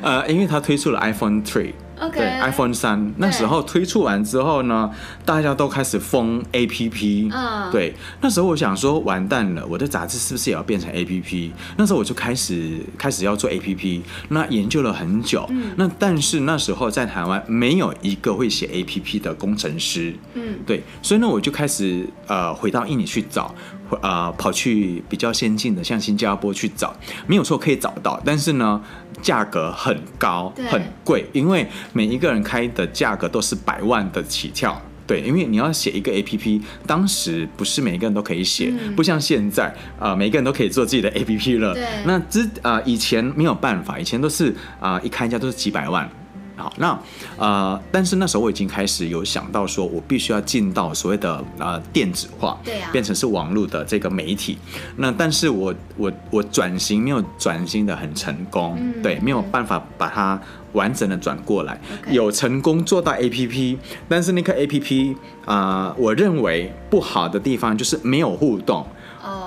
呃，因为他推出了 iPhone Three。对，iPhone 三那时候推出完之后呢，大家都开始封 APP。嗯，对，那时候我想说，完蛋了，我的杂志是不是也要变成 APP？那时候我就开始开始要做 APP，那研究了很久。嗯，那但是那时候在台湾没有一个会写 APP 的工程师。嗯，对，所以呢，我就开始呃回到印尼去找。呃，跑去比较先进的，像新加坡去找，没有错，可以找到，但是呢，价格很高，很贵，因为每一个人开的价格都是百万的起跳，对，因为你要写一个 APP，当时不是每一个人都可以写，嗯、不像现在，啊、呃，每一个人都可以做自己的 APP 了，对，那之啊、呃，以前没有办法，以前都是啊、呃，一开价都是几百万。好，那呃，但是那时候我已经开始有想到，说我必须要进到所谓的呃电子化，对呀，变成是网络的这个媒体。那但是我我我转型没有转型的很成功，嗯、对，没有办法把它完整的转过来。有成功做到 APP，但是那个 APP 啊、呃，我认为不好的地方就是没有互动。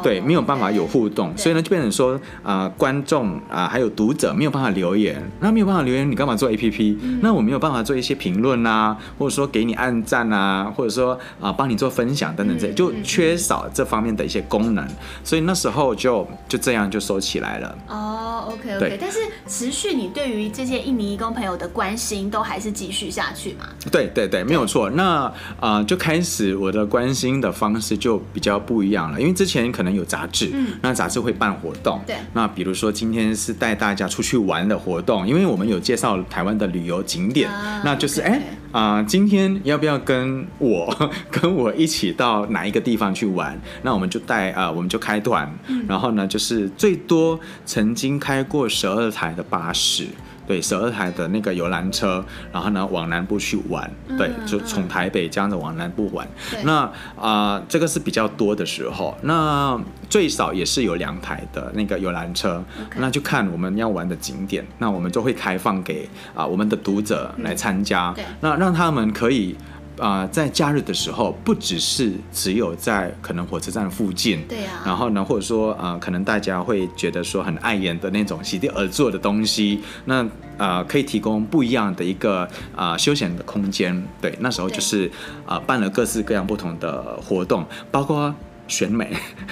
对，没有办法有互动，所以呢，就变成说啊、呃，观众啊、呃，还有读者没有办法留言，那没有办法留言，你干嘛做 APP？、嗯、那我没有办法做一些评论啊，或者说给你按赞啊，或者说啊、呃，帮你做分享等等这些，就缺少这方面的一些功能，所以那时候就就这样就收起来了。哦，OK OK，但是持续你对于这些印尼义工朋友的关心都还是继续下去嘛？对对对，没有错。那啊、呃，就开始我的关心的方式就比较不一样了，因为之前可能有杂志，嗯，那杂志会办活动，对，那比如说今天是带大家出去玩的活动，因为我们有介绍台湾的旅游景点，啊、那就是哎啊、呃，今天要不要跟我跟我一起到哪一个地方去玩？那我们就带啊、呃，我们就开团，嗯、然后呢，就是最多曾经开过十二台的巴士。对，十二台的那个游览车，然后呢往南部去玩，对，就从台北这样子往南部玩。嗯、那啊、呃，这个是比较多的时候，那最少也是有两台的那个游览车。那就看我们要玩的景点，那我们就会开放给啊、呃、我们的读者来参加，嗯、那让他们可以。啊、呃，在假日的时候，不只是只有在可能火车站附近，对呀、啊，然后呢，或者说啊、呃，可能大家会觉得说很碍眼的那种席地而坐的东西，那啊、呃，可以提供不一样的一个啊、呃、休闲的空间。对，那时候就是啊、呃，办了各式各样不同的活动，包括。选美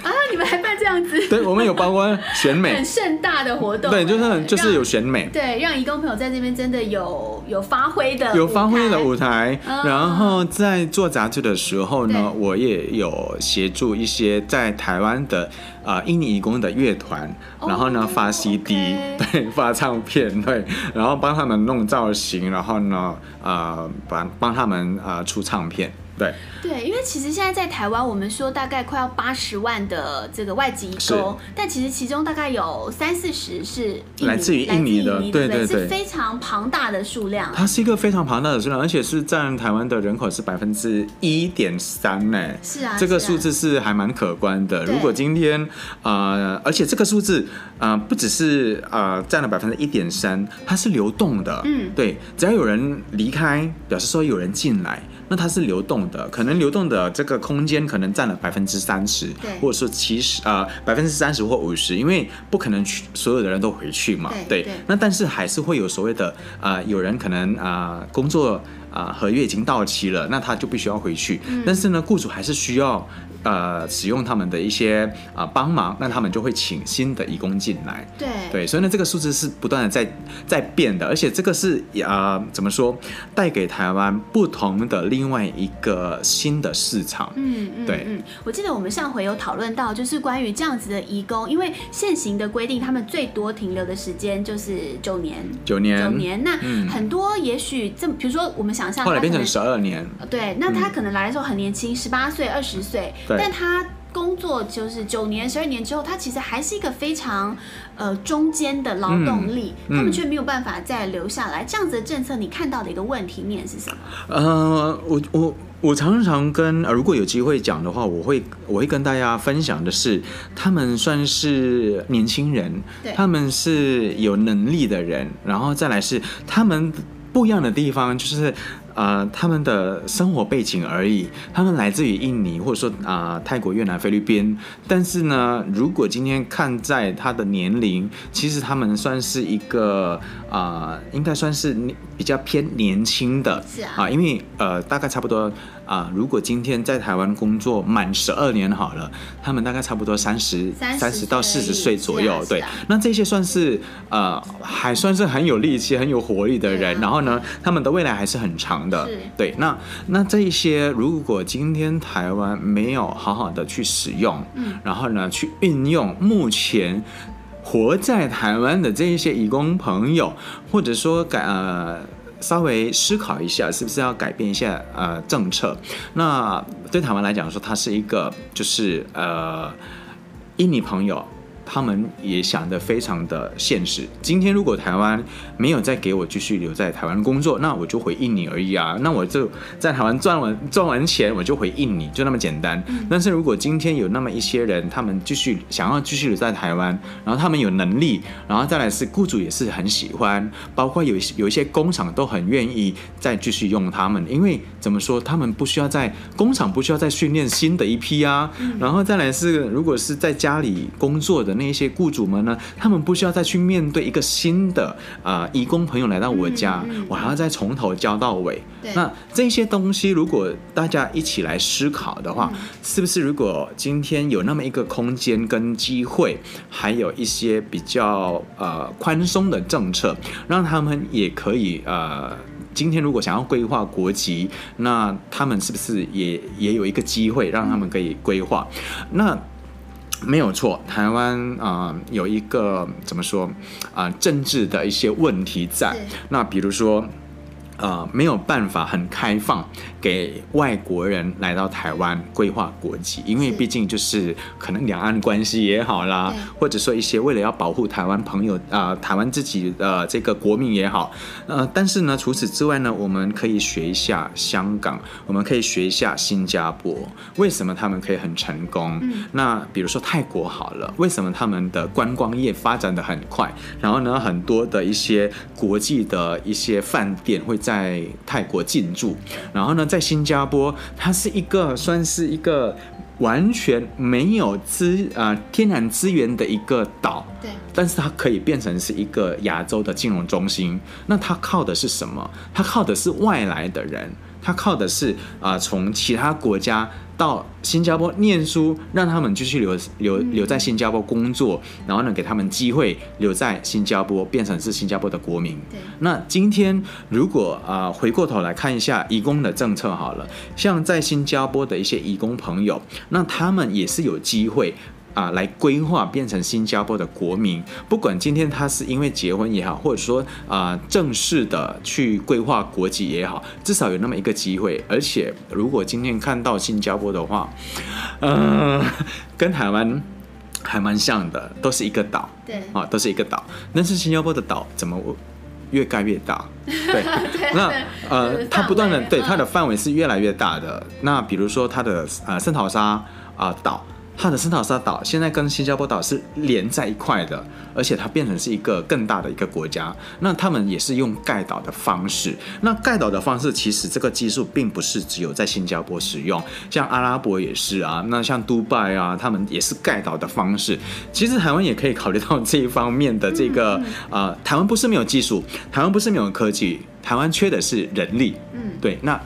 啊！你们还办这样子？对，我们有包括选美，很盛大的活动。对，就是很就是有选美，对，让义工朋友在这边真的有有发挥的，有发挥的舞台。然后在做杂志的时候呢，我也有协助一些在台湾的啊印尼义工的乐团，然后呢发 CD，对，发唱片，对，然后帮他们弄造型，然后呢啊帮帮他们啊出唱片。对对，因为其实现在在台湾，我们说大概快要八十万的这个外籍移工，但其实其中大概有三四十是来自于印尼的，对对对，是非常庞大的数量。它是一个非常庞大的数量，而且是占台湾的人口是百分之一点三呢。是啊，这个数字是还蛮可观的。如果今天啊、呃，而且这个数字啊、呃，不只是啊占了百分之一点三，它是流动的。嗯，对，只要有人离开，表示说有人进来。那它是流动动的，可能流动的这个空间可能占了百分之三十，或者说七十啊百分之三十或五十，因为不可能去所有的人都回去嘛，对，对，那但是还是会有所谓的啊、呃，有人可能啊、呃、工作啊、呃、合约已经到期了，那他就必须要回去，嗯、但是呢，雇主还是需要。呃，使用他们的一些啊帮忙，那他们就会请新的义工进来。对对，所以呢，这个数字是不断的在在变的，而且这个是啊、呃，怎么说，带给台湾不同的另外一个新的市场。嗯嗯，对嗯，我记得我们上回有讨论到，就是关于这样子的义工，因为现行的规定，他们最多停留的时间就是九年。九年。九年。那很多也许这，比如说我们想象，后来变成十二年。对，那他可能来的时候很年轻，十八岁、二十岁。但他工作就是九年、十二年之后，他其实还是一个非常呃中间的劳动力，嗯嗯、他们却没有办法再留下来。这样子的政策，你看到的一个问题面是什么？呃，我我我常常跟、呃、如果有机会讲的话，我会我会跟大家分享的是，他们算是年轻人，他们是有能力的人，然后再来是他们不一样的地方就是。呃，他们的生活背景而已，他们来自于印尼，或者说啊、呃、泰国、越南、菲律宾。但是呢，如果今天看在他的年龄，其实他们算是一个啊、呃，应该算是比较偏年轻的，是啊，啊，因为呃，大概差不多。啊，如果今天在台湾工作满十二年好了，他们大概差不多三十三十到四十岁左右，啊、对，那这些算是呃，还算是很有力气、很有活力的人，啊、然后呢，他们的未来还是很长的，对。那那这一些，如果今天台湾没有好好的去使用，嗯，然后呢，去运用目前活在台湾的这一些义工朋友，或者说改呃。稍微思考一下，是不是要改变一下呃政策？那对台湾来讲说，它是一个就是呃印尼朋友。他们也想得非常的现实。今天如果台湾没有再给我继续留在台湾工作，那我就回印尼而已啊。那我就在台湾赚完赚完钱，我就回印尼，就那么简单。但是如果今天有那么一些人，他们继续想要继续留在台湾，然后他们有能力，然后再来是雇主也是很喜欢，包括有有一些工厂都很愿意再继续用他们，因为怎么说，他们不需要在工厂不需要再训练新的一批啊。然后再来是如果是在家里工作的。那些雇主们呢，他们不需要再去面对一个新的啊、呃、移工朋友来到我家，嗯嗯、我还要再从头教到尾。对那这些东西，如果大家一起来思考的话，嗯、是不是如果今天有那么一个空间跟机会，还有一些比较呃宽松的政策，让他们也可以呃，今天如果想要规划国籍，那他们是不是也也有一个机会让他们可以规划？那没有错，台湾啊、呃、有一个怎么说啊、呃、政治的一些问题在，那比如说。呃，没有办法很开放给外国人来到台湾规划国籍，因为毕竟就是可能两岸关系也好啦，或者说一些为了要保护台湾朋友啊、呃，台湾自己的这个国民也好，呃，但是呢，除此之外呢，我们可以学一下香港，我们可以学一下新加坡，为什么他们可以很成功？嗯、那比如说泰国好了，为什么他们的观光业发展的很快？然后呢，很多的一些国际的一些饭店会。在泰国进驻，然后呢，在新加坡，它是一个算是一个完全没有资啊、呃、天然资源的一个岛，对，但是它可以变成是一个亚洲的金融中心。那它靠的是什么？它靠的是外来的人，它靠的是啊、呃、从其他国家。到新加坡念书，让他们继续留留留在新加坡工作，然后呢，给他们机会留在新加坡，变成是新加坡的国民。对那今天如果啊、呃，回过头来看一下移工的政策好了，像在新加坡的一些移工朋友，那他们也是有机会。啊，来规划变成新加坡的国民，不管今天他是因为结婚也好，或者说啊正式的去规划国籍也好，至少有那么一个机会。而且如果今天看到新加坡的话，嗯、呃，跟台湾还蛮像的，都是一个岛，对，啊，都是一个岛。但是新加坡的岛怎么越盖越大？对，对那 呃，它不断的对它的范围是越来越大的。那比如说它的呃圣淘沙啊岛。它的圣淘沙岛现在跟新加坡岛是连在一块的，而且它变成是一个更大的一个国家。那他们也是用盖岛的方式。那盖岛的方式其实这个技术并不是只有在新加坡使用，像阿拉伯也是啊，那像杜拜啊，他们也是盖岛的方式。其实台湾也可以考虑到这一方面的这个啊、呃，台湾不是没有技术，台湾不是没有科技，台湾缺的是人力。嗯，对，那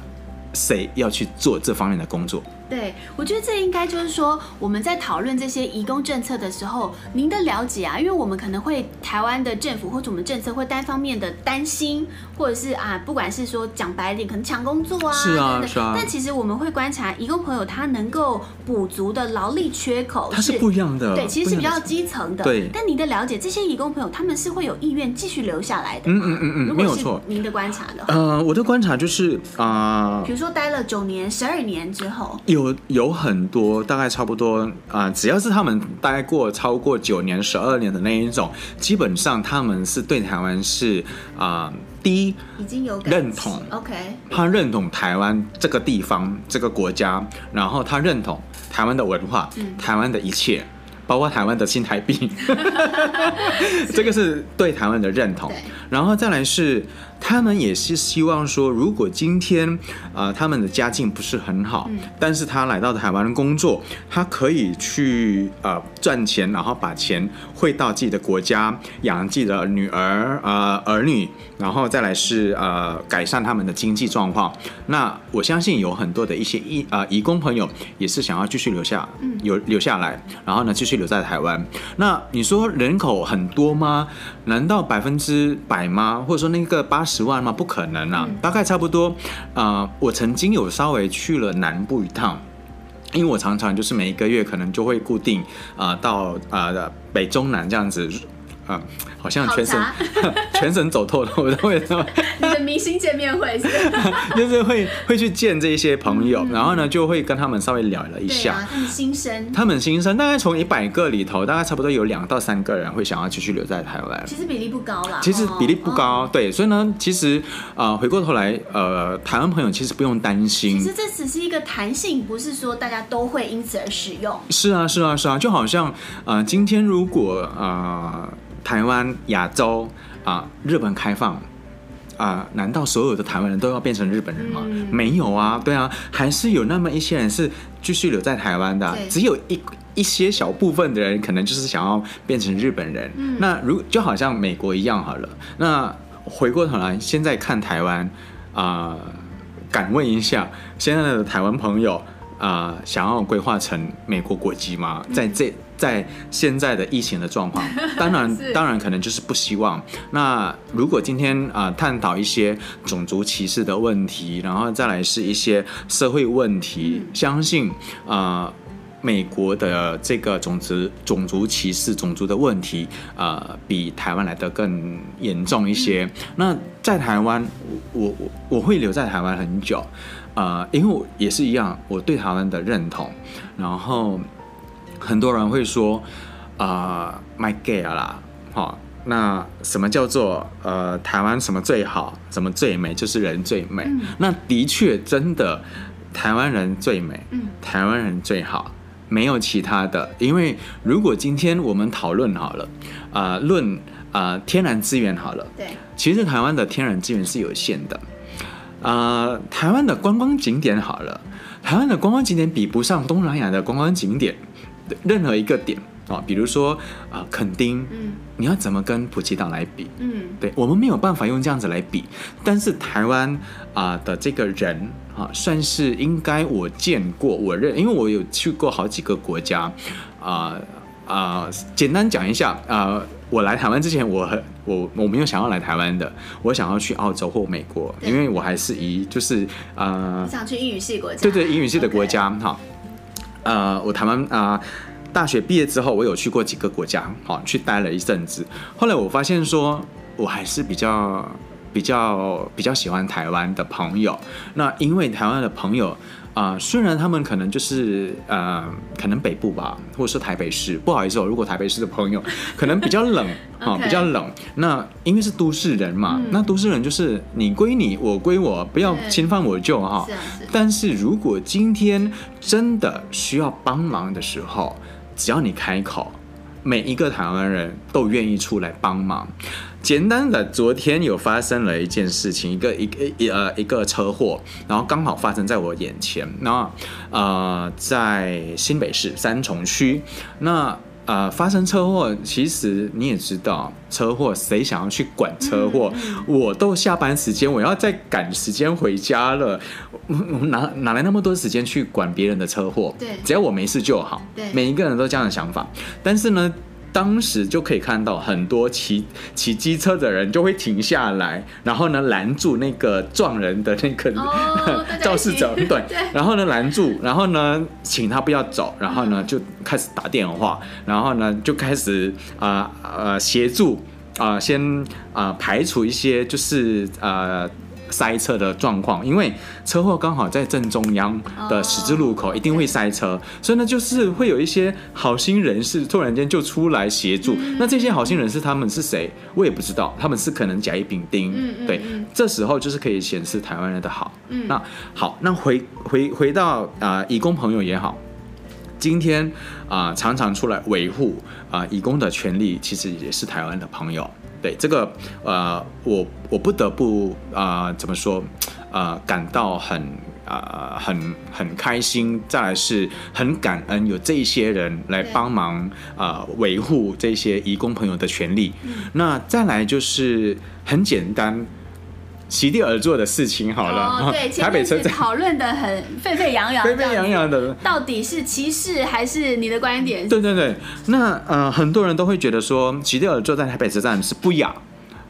谁要去做这方面的工作？对，我觉得这应该就是说，我们在讨论这些移工政策的时候，您的了解啊，因为我们可能会台湾的政府或者我们政策会单方面的担心，或者是啊，不管是说讲白点，可能抢工作啊，是啊，是啊。但其实我们会观察移工朋友他能够补足的劳力缺口，它是不一样的，对，其实是比较基层的。对。但您的了解，这些移工朋友他们是会有意愿继续留下来的。嗯嗯嗯嗯，没有错。您的观察的。呃，我的观察就是啊，呃、比如说待了九年、十二年之后。有有有很多，大概差不多啊、呃，只要是他们待过超过九年、十二年的那一种，基本上他们是对台湾是啊、呃，第一已经有认同，OK，他认同台湾这个地方、这个国家，然后他认同台湾的文化、嗯、台湾的一切，包括台湾的新台币，这个是对台湾的认同，然后再来是。他们也是希望说，如果今天啊、呃，他们的家境不是很好，嗯、但是他来到台湾工作，他可以去呃赚钱，然后把钱汇到自己的国家，养自己的女儿呃儿女，然后再来是呃改善他们的经济状况。那我相信有很多的一些移呃移工朋友也是想要继续留下，有留下来，然后呢继续留在台湾。那你说人口很多吗？难道百分之百吗？或者说那个八十万吗？不可能啊，大概差不多。啊、呃，我曾经有稍微去了南部一趟，因为我常常就是每一个月可能就会固定啊、呃、到啊、呃、北中南这样子。嗯，好像全省 全省走透了，我都会。你的明星见面会是？就是会会去见这些朋友，然后呢就会跟他们稍微聊了一下。他们新生，他们新生大概从一百个里头，大概差不多有两到三个人会想要继续留在台湾。其实比例不高啦。其实比例不高，对，所以呢，其实呃回过头来，呃，台湾朋友其实不用担心。其实这只是一个弹性，不是说大家都会因此而使用。是啊，是啊，是啊，就好像呃，今天如果呃。台湾、亚洲啊，日本开放啊，难道所有的台湾人都要变成日本人吗？嗯、没有啊，对啊，还是有那么一些人是继续留在台湾的，对只有一一些小部分的人可能就是想要变成日本人。嗯、那如就好像美国一样好了，那回过头来，现在看台湾啊，敢问一下现在的台湾朋友啊，想要规划成美国国籍吗？在这。在现在的疫情的状况，当然当然可能就是不希望。那如果今天啊、呃、探讨一些种族歧视的问题，然后再来是一些社会问题，嗯、相信啊、呃、美国的这个种族种族歧视种族的问题啊、呃、比台湾来得更严重一些。嗯、那在台湾，我我我会留在台湾很久啊、呃，因为我也是一样，我对台湾的认同，然后。很多人会说，啊、呃，卖 gay 啦，好、哦，那什么叫做呃台湾什么最好，什么最美，就是人最美。嗯、那的确真的，台湾人最美，嗯、台湾人最好，没有其他的。因为如果今天我们讨论好了，啊、呃，论啊、呃、天然资源好了，对，其实台湾的天然资源是有限的，啊、呃，台湾的观光景点好了，台湾的观光景点比不上东南亚的观光景点。任何一个点啊，比如说啊，垦丁，嗯，你要怎么跟普吉岛来比？嗯，对，我们没有办法用这样子来比。但是台湾啊的这个人啊，算是应该我见过，我认，因为我有去过好几个国家，啊啊，简单讲一下啊，我来台湾之前我，我很我我没有想要来台湾的，我想要去澳洲或美国，因为我还是以就是啊，想去英语系国家，对对，英语系的国家哈。Okay. 呃，我台湾啊、大学毕业之后，我有去过几个国家，好、哦、去待了一阵子。后来我发现说，我还是比较比较比较喜欢台湾的朋友。那因为台湾的朋友。啊、呃，虽然他们可能就是呃，可能北部吧，或者是台北市，不好意思哦，如果台北市的朋友 可能比较冷 啊，比较冷。那因为是都市人嘛，嗯、那都市人就是你归你，我归我，不要侵犯我就哈。但是如果今天真的需要帮忙的时候，只要你开口，每一个台湾人都愿意出来帮忙。简单的，昨天有发生了一件事情，一个一个一呃一个车祸，然后刚好发生在我眼前。那呃，在新北市三重区，那呃发生车祸，其实你也知道，车祸谁想要去管车祸？我都下班时间，我要再赶时间回家了，哪哪来那么多时间去管别人的车祸？对，只要我没事就好。对，每一个人都这样的想法，但是呢。当时就可以看到很多骑骑机车的人就会停下来，然后呢拦住那个撞人的那个 肇事者，对，然后呢拦住，然后呢请他不要走，然后呢就开始打电话，然后呢就开始啊呃协助啊、呃、先啊、呃、排除一些就是呃。塞车的状况，因为车祸刚好在正中央的十字路口，一定会塞车，oh. 所以呢，就是会有一些好心人士突然间就出来协助。嗯、那这些好心人士他们是谁？我也不知道，他们是可能甲乙丙丁。嗯、对，这时候就是可以显示台湾人的好。嗯、那好，那回回回到啊、呃，移工朋友也好，今天啊、呃，常常出来维护啊，义工的权利，其实也是台湾的朋友。对这个，呃，我我不得不啊、呃，怎么说，呃，感到很啊、呃，很很开心，再来是很感恩有这一些人来帮忙啊，维护这些义工朋友的权利。嗯、那再来就是很简单。席地而坐的事情好了，哦、对，台北车站讨论的很 沸沸扬扬，沸沸扬扬的，到底是歧视还是你的观点？对对对，那呃，很多人都会觉得说席地而坐在台北车站是不雅，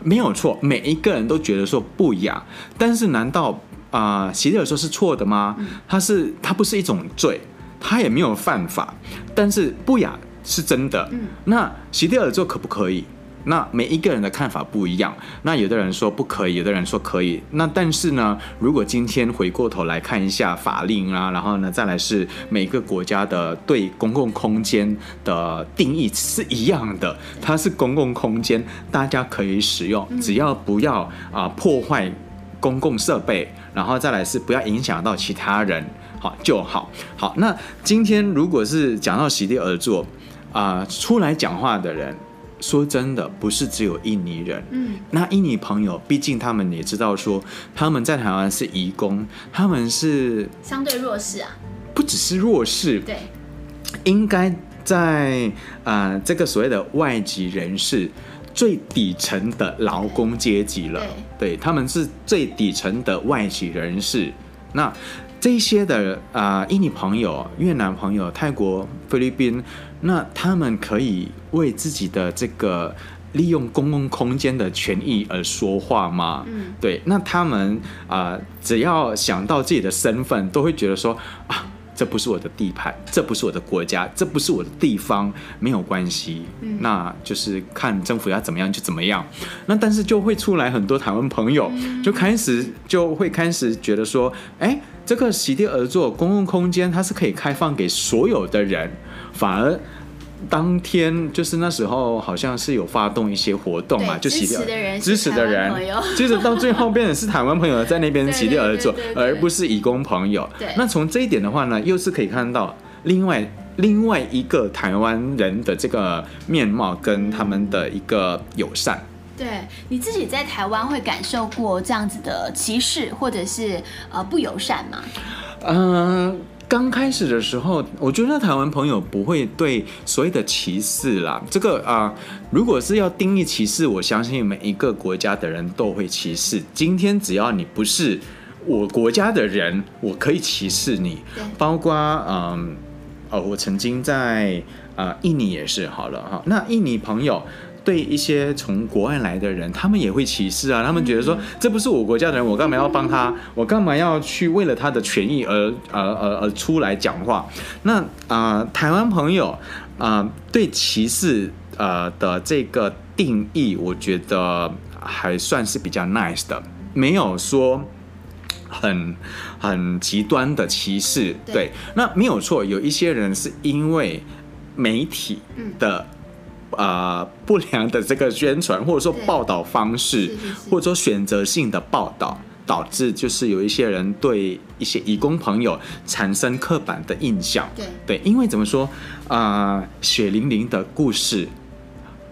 没有错，每一个人都觉得说不雅，但是难道啊席地而坐是错的吗？它是它不是一种罪，它也没有犯法，但是不雅是真的。嗯，那席地而坐可不可以？那每一个人的看法不一样，那有的人说不可以，有的人说可以。那但是呢，如果今天回过头来看一下法令啊，然后呢，再来是每个国家的对公共空间的定义是一样的，它是公共空间，大家可以使用，只要不要啊、呃、破坏公共设备，然后再来是不要影响到其他人，好就好。好，那今天如果是讲到席地而坐啊、呃，出来讲话的人。说真的，不是只有印尼人。嗯，那印尼朋友，毕竟他们也知道说，他们在台湾是移工，他们是相对弱势啊。不只是弱势，对，应该在啊、呃、这个所谓的外籍人士最底层的劳工阶级了。对，对，他们是最底层的外籍人士。那这些的啊、呃，印尼朋友、越南朋友、泰国、菲律宾。那他们可以为自己的这个利用公共空间的权益而说话吗？嗯，对。那他们啊、呃，只要想到自己的身份，都会觉得说啊，这不是我的地盘，这不是我的国家，这不是我的地方，没有关系。嗯，那就是看政府要怎么样就怎么样。那但是就会出来很多台湾朋友，就开始就会开始觉得说，哎，这个席地而坐公共空间，它是可以开放给所有的人。反而当天就是那时候，好像是有发动一些活动嘛，就席地而坐，支持的人，接着到最后变成是台湾朋友在那边席地而坐，而不是移工朋友。对，那从这一点的话呢，又是可以看到另外另外一个台湾人的这个面貌跟他们的一个友善。对，你自己在台湾会感受过这样子的歧视或者是呃不友善吗？嗯、呃。刚开始的时候，我觉得台湾朋友不会对所谓的歧视啦。这个啊、呃，如果是要定义歧视，我相信每一个国家的人都会歧视。今天只要你不是我国家的人，我可以歧视你。包括嗯，哦，我曾经在啊、呃、印尼也是好了哈。那印尼朋友。对一些从国外来的人，他们也会歧视啊。他们觉得说，嗯、这不是我国家的人，我干嘛要帮他？我干嘛要去为了他的权益而而而而出来讲话？那啊、呃，台湾朋友啊、呃，对歧视呃的这个定义，我觉得还算是比较 nice 的，没有说很很极端的歧视。对，对，那没有错，有一些人是因为媒体的、嗯、呃不良的这个宣传，或者说报道方式，或者说选择性的报道。导致就是有一些人对一些义工朋友产生刻板的印象，对对，因为怎么说啊、呃，血淋淋的故事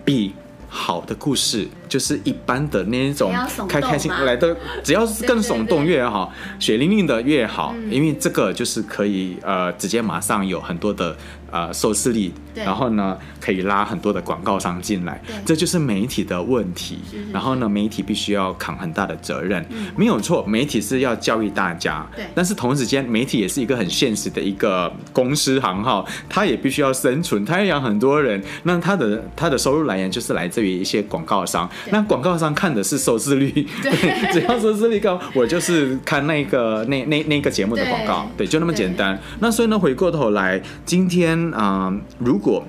比好的故事，就是一般的那种开开心来的，只要是更耸动越好，血淋淋的越好，因为这个就是可以呃直接马上有很多的。呃，收视率，然后呢，可以拉很多的广告商进来，这就是媒体的问题。是是是，然后呢，媒体必须要扛很大的责任，嗯、没有错，媒体是要教育大家。对，但是同时间，媒体也是一个很现实的一个公司行号，它也必须要生存，它要养很多人。那它的它的收入来源就是来自于一些广告商。那广告商看的是收视率，对，只要收视率高，我就是看那个那那那个节目的广告，对，对，就那么简单。那所以呢，回过头来，今天。啊、呃，如果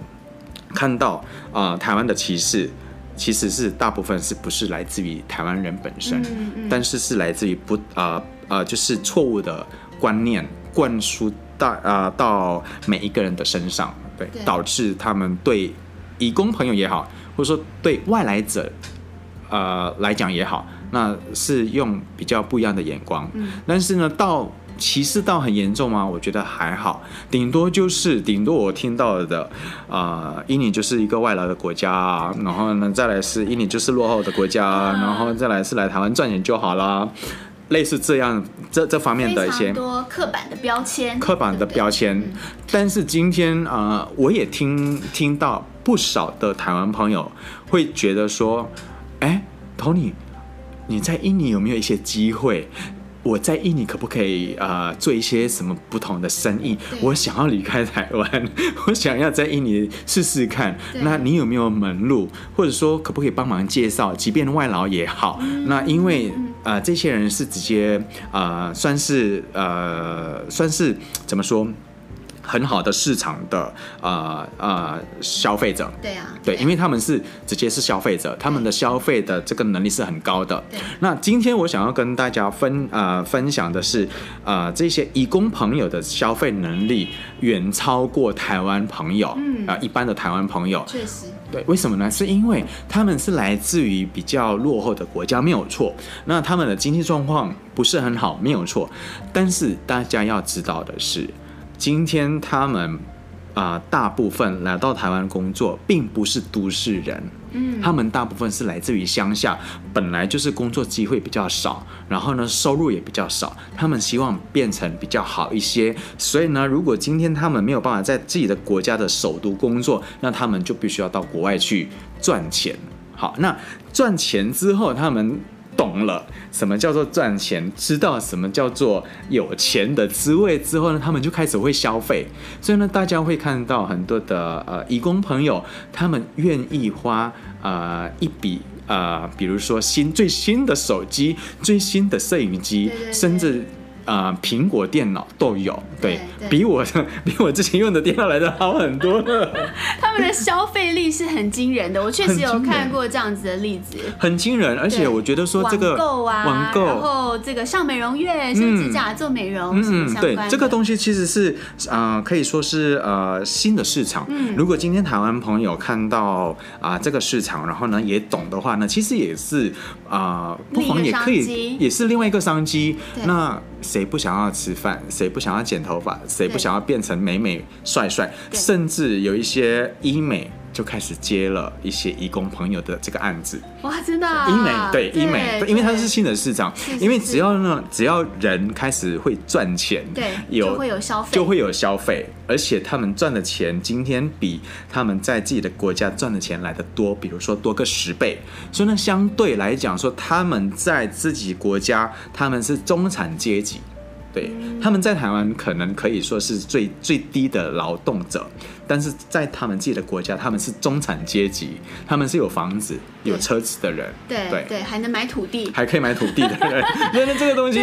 看到啊、呃、台湾的歧视，其实是大部分是不是来自于台湾人本身，嗯嗯、但是是来自于不啊呃，呃就是错误的观念灌输到啊、呃、到每一个人的身上，对，对。导致他们对义工朋友也好，或者说对外来者呃来讲也好，那是用比较不一样的眼光，嗯、但是呢到。歧视到很严重吗？我觉得还好，顶多就是顶多我听到的，啊，印尼就是一个外来的国家，然后呢，再来是印尼就是落后的国家，然后再来是来台湾赚钱就好啦，类似这样这这方面的一些多刻板的标签，刻板的标签。但是今天啊、呃，我也听听到不少的台湾朋友会觉得说，哎，Tony，你在印尼有没有一些机会？我在印尼可不可以啊、呃、做一些什么不同的生意？我想要离开台湾，我想要在印尼试试看。那你有没有门路，或者说可不可以帮忙介绍？即便外劳也好。嗯、那因为啊、呃，这些人是直接啊、呃，算是呃，算是怎么说？很好的市场的啊啊、呃呃、消费者，对啊，对，因为他们是直接是消费者，他们的消费的这个能力是很高的。对，那今天我想要跟大家分啊、呃、分享的是啊、呃、这些义工朋友的消费能力远超过台湾朋友，嗯啊、呃、一般的台湾朋友，确实，对，为什么呢？是因为他们是来自于比较落后的国家，没有错。那他们的经济状况不是很好，没有错。但是大家要知道的是。今天他们啊、呃，大部分来到台湾工作，并不是都市人，嗯，他们大部分是来自于乡下，本来就是工作机会比较少，然后呢，收入也比较少，他们希望变成比较好一些，所以呢，如果今天他们没有办法在自己的国家的首都工作，那他们就必须要到国外去赚钱。好，那赚钱之后，他们。懂了什么叫做赚钱，知道什么叫做有钱的滋味之后呢，他们就开始会消费。所以呢，大家会看到很多的呃，义工朋友，他们愿意花呃一笔呃，比如说新最新的手机、最新的摄影机，对对对，甚至。啊、呃，苹果电脑都有，对，比我比我之前用的电脑来的好很多了。他们的消费力是很惊人的，我确实有看过这样子的例子，很惊人。而且我觉得说这个网购啊，网购，然后这个上美容院、修指甲、做美容，嗯，对，这个东西其实是啊、呃，可以说是呃新的市场。嗯，如果今天台湾朋友看到啊、呃、这个市场，然后呢也懂的话呢，其实也是啊、呃，不妨也可以，也是另外一个商机。那。谁不想要吃饭？谁不想要剪头发？谁不想要变成美美帅帅？甚至有一些医美就开始接了一些义工朋友的这个案子。哇，真的、啊！医美对，对医美对，因为它是新的市场。因为只要呢，只要人开始会赚钱，对，有就会有消费，就会有消费，而且他们赚的钱今天比他们在自己的国家赚的钱来的多，比如说多个十倍。所以呢，相对来讲说，他们在自己国家他们是中产阶级。对，他们在台湾可能可以说是最最低的劳动者，但是在他们自己的国家，他们是中产阶级，他们是有房子、有车子的人，对对。对，还能买土地，还可以买土地的人，那这个东西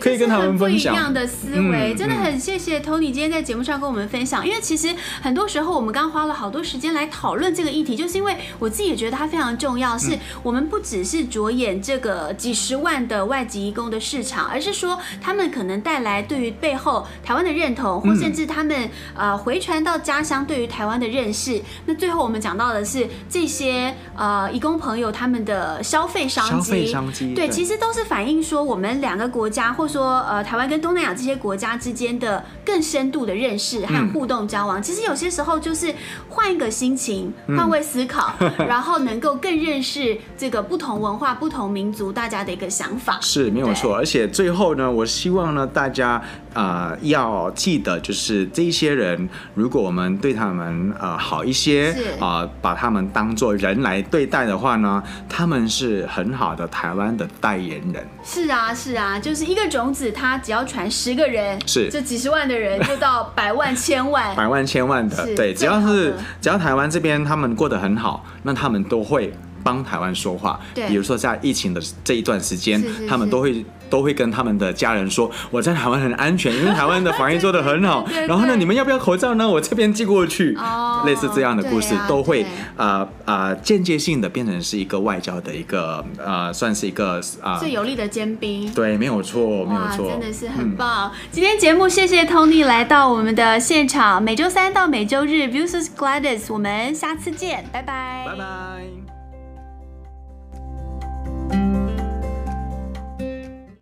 可以跟他们分享。不一样的思维，真的很谢谢 Tony 今天在节目上跟我们分享，因为其实很多时候我们刚花了好多时间来讨论这个议题，就是因为我自己也觉得它非常重要，是我们不只是着眼这个几十万的外籍移工的市场，而是说他们可能带来对于背后台湾的认同，或甚至他们呃回传到家乡对于台湾的认识。那最后我们讲到的是这些呃义工朋友他们的消费商机，商机，对，其实都是反映说我们两个国家，或说呃台湾跟东南亚这些国家之间的更深度的认识和互动交往。其实有些时候就是换一个心情，换位思考，然后能够更认识这个不同文化、不同民族大家的一个想法。是没有错，而且最后呢，我希望呢大家啊、呃、要记得，就是这些人，如果我们对他们呃好一些啊、呃，把他们当做人来对待的话呢，他们是很好的台湾的代言人。是啊，是啊，就是一个种子，它只要传十个人，是这几十万的人就到百万千万，百万千万的，对，只要是只要台湾这边他们过得很好，那他们都会帮台湾说话。对，比如说在疫情的这一段时间，他们都会。都会跟他们的家人说，我在台湾很安全，因为台湾的防疫做得很好。然后呢，你们要不要口罩呢？我这边寄过去。哦，类似这样的故事都会啊啊间接性的变成是一个外交的一个呃，算是一个啊最有力的尖兵。对，没有错，没有错，真的是很棒。嗯、今天节目谢谢 Tony 来到我们的现场，每周三到每周日 Views with Gladys，我们下次见，拜拜，拜拜。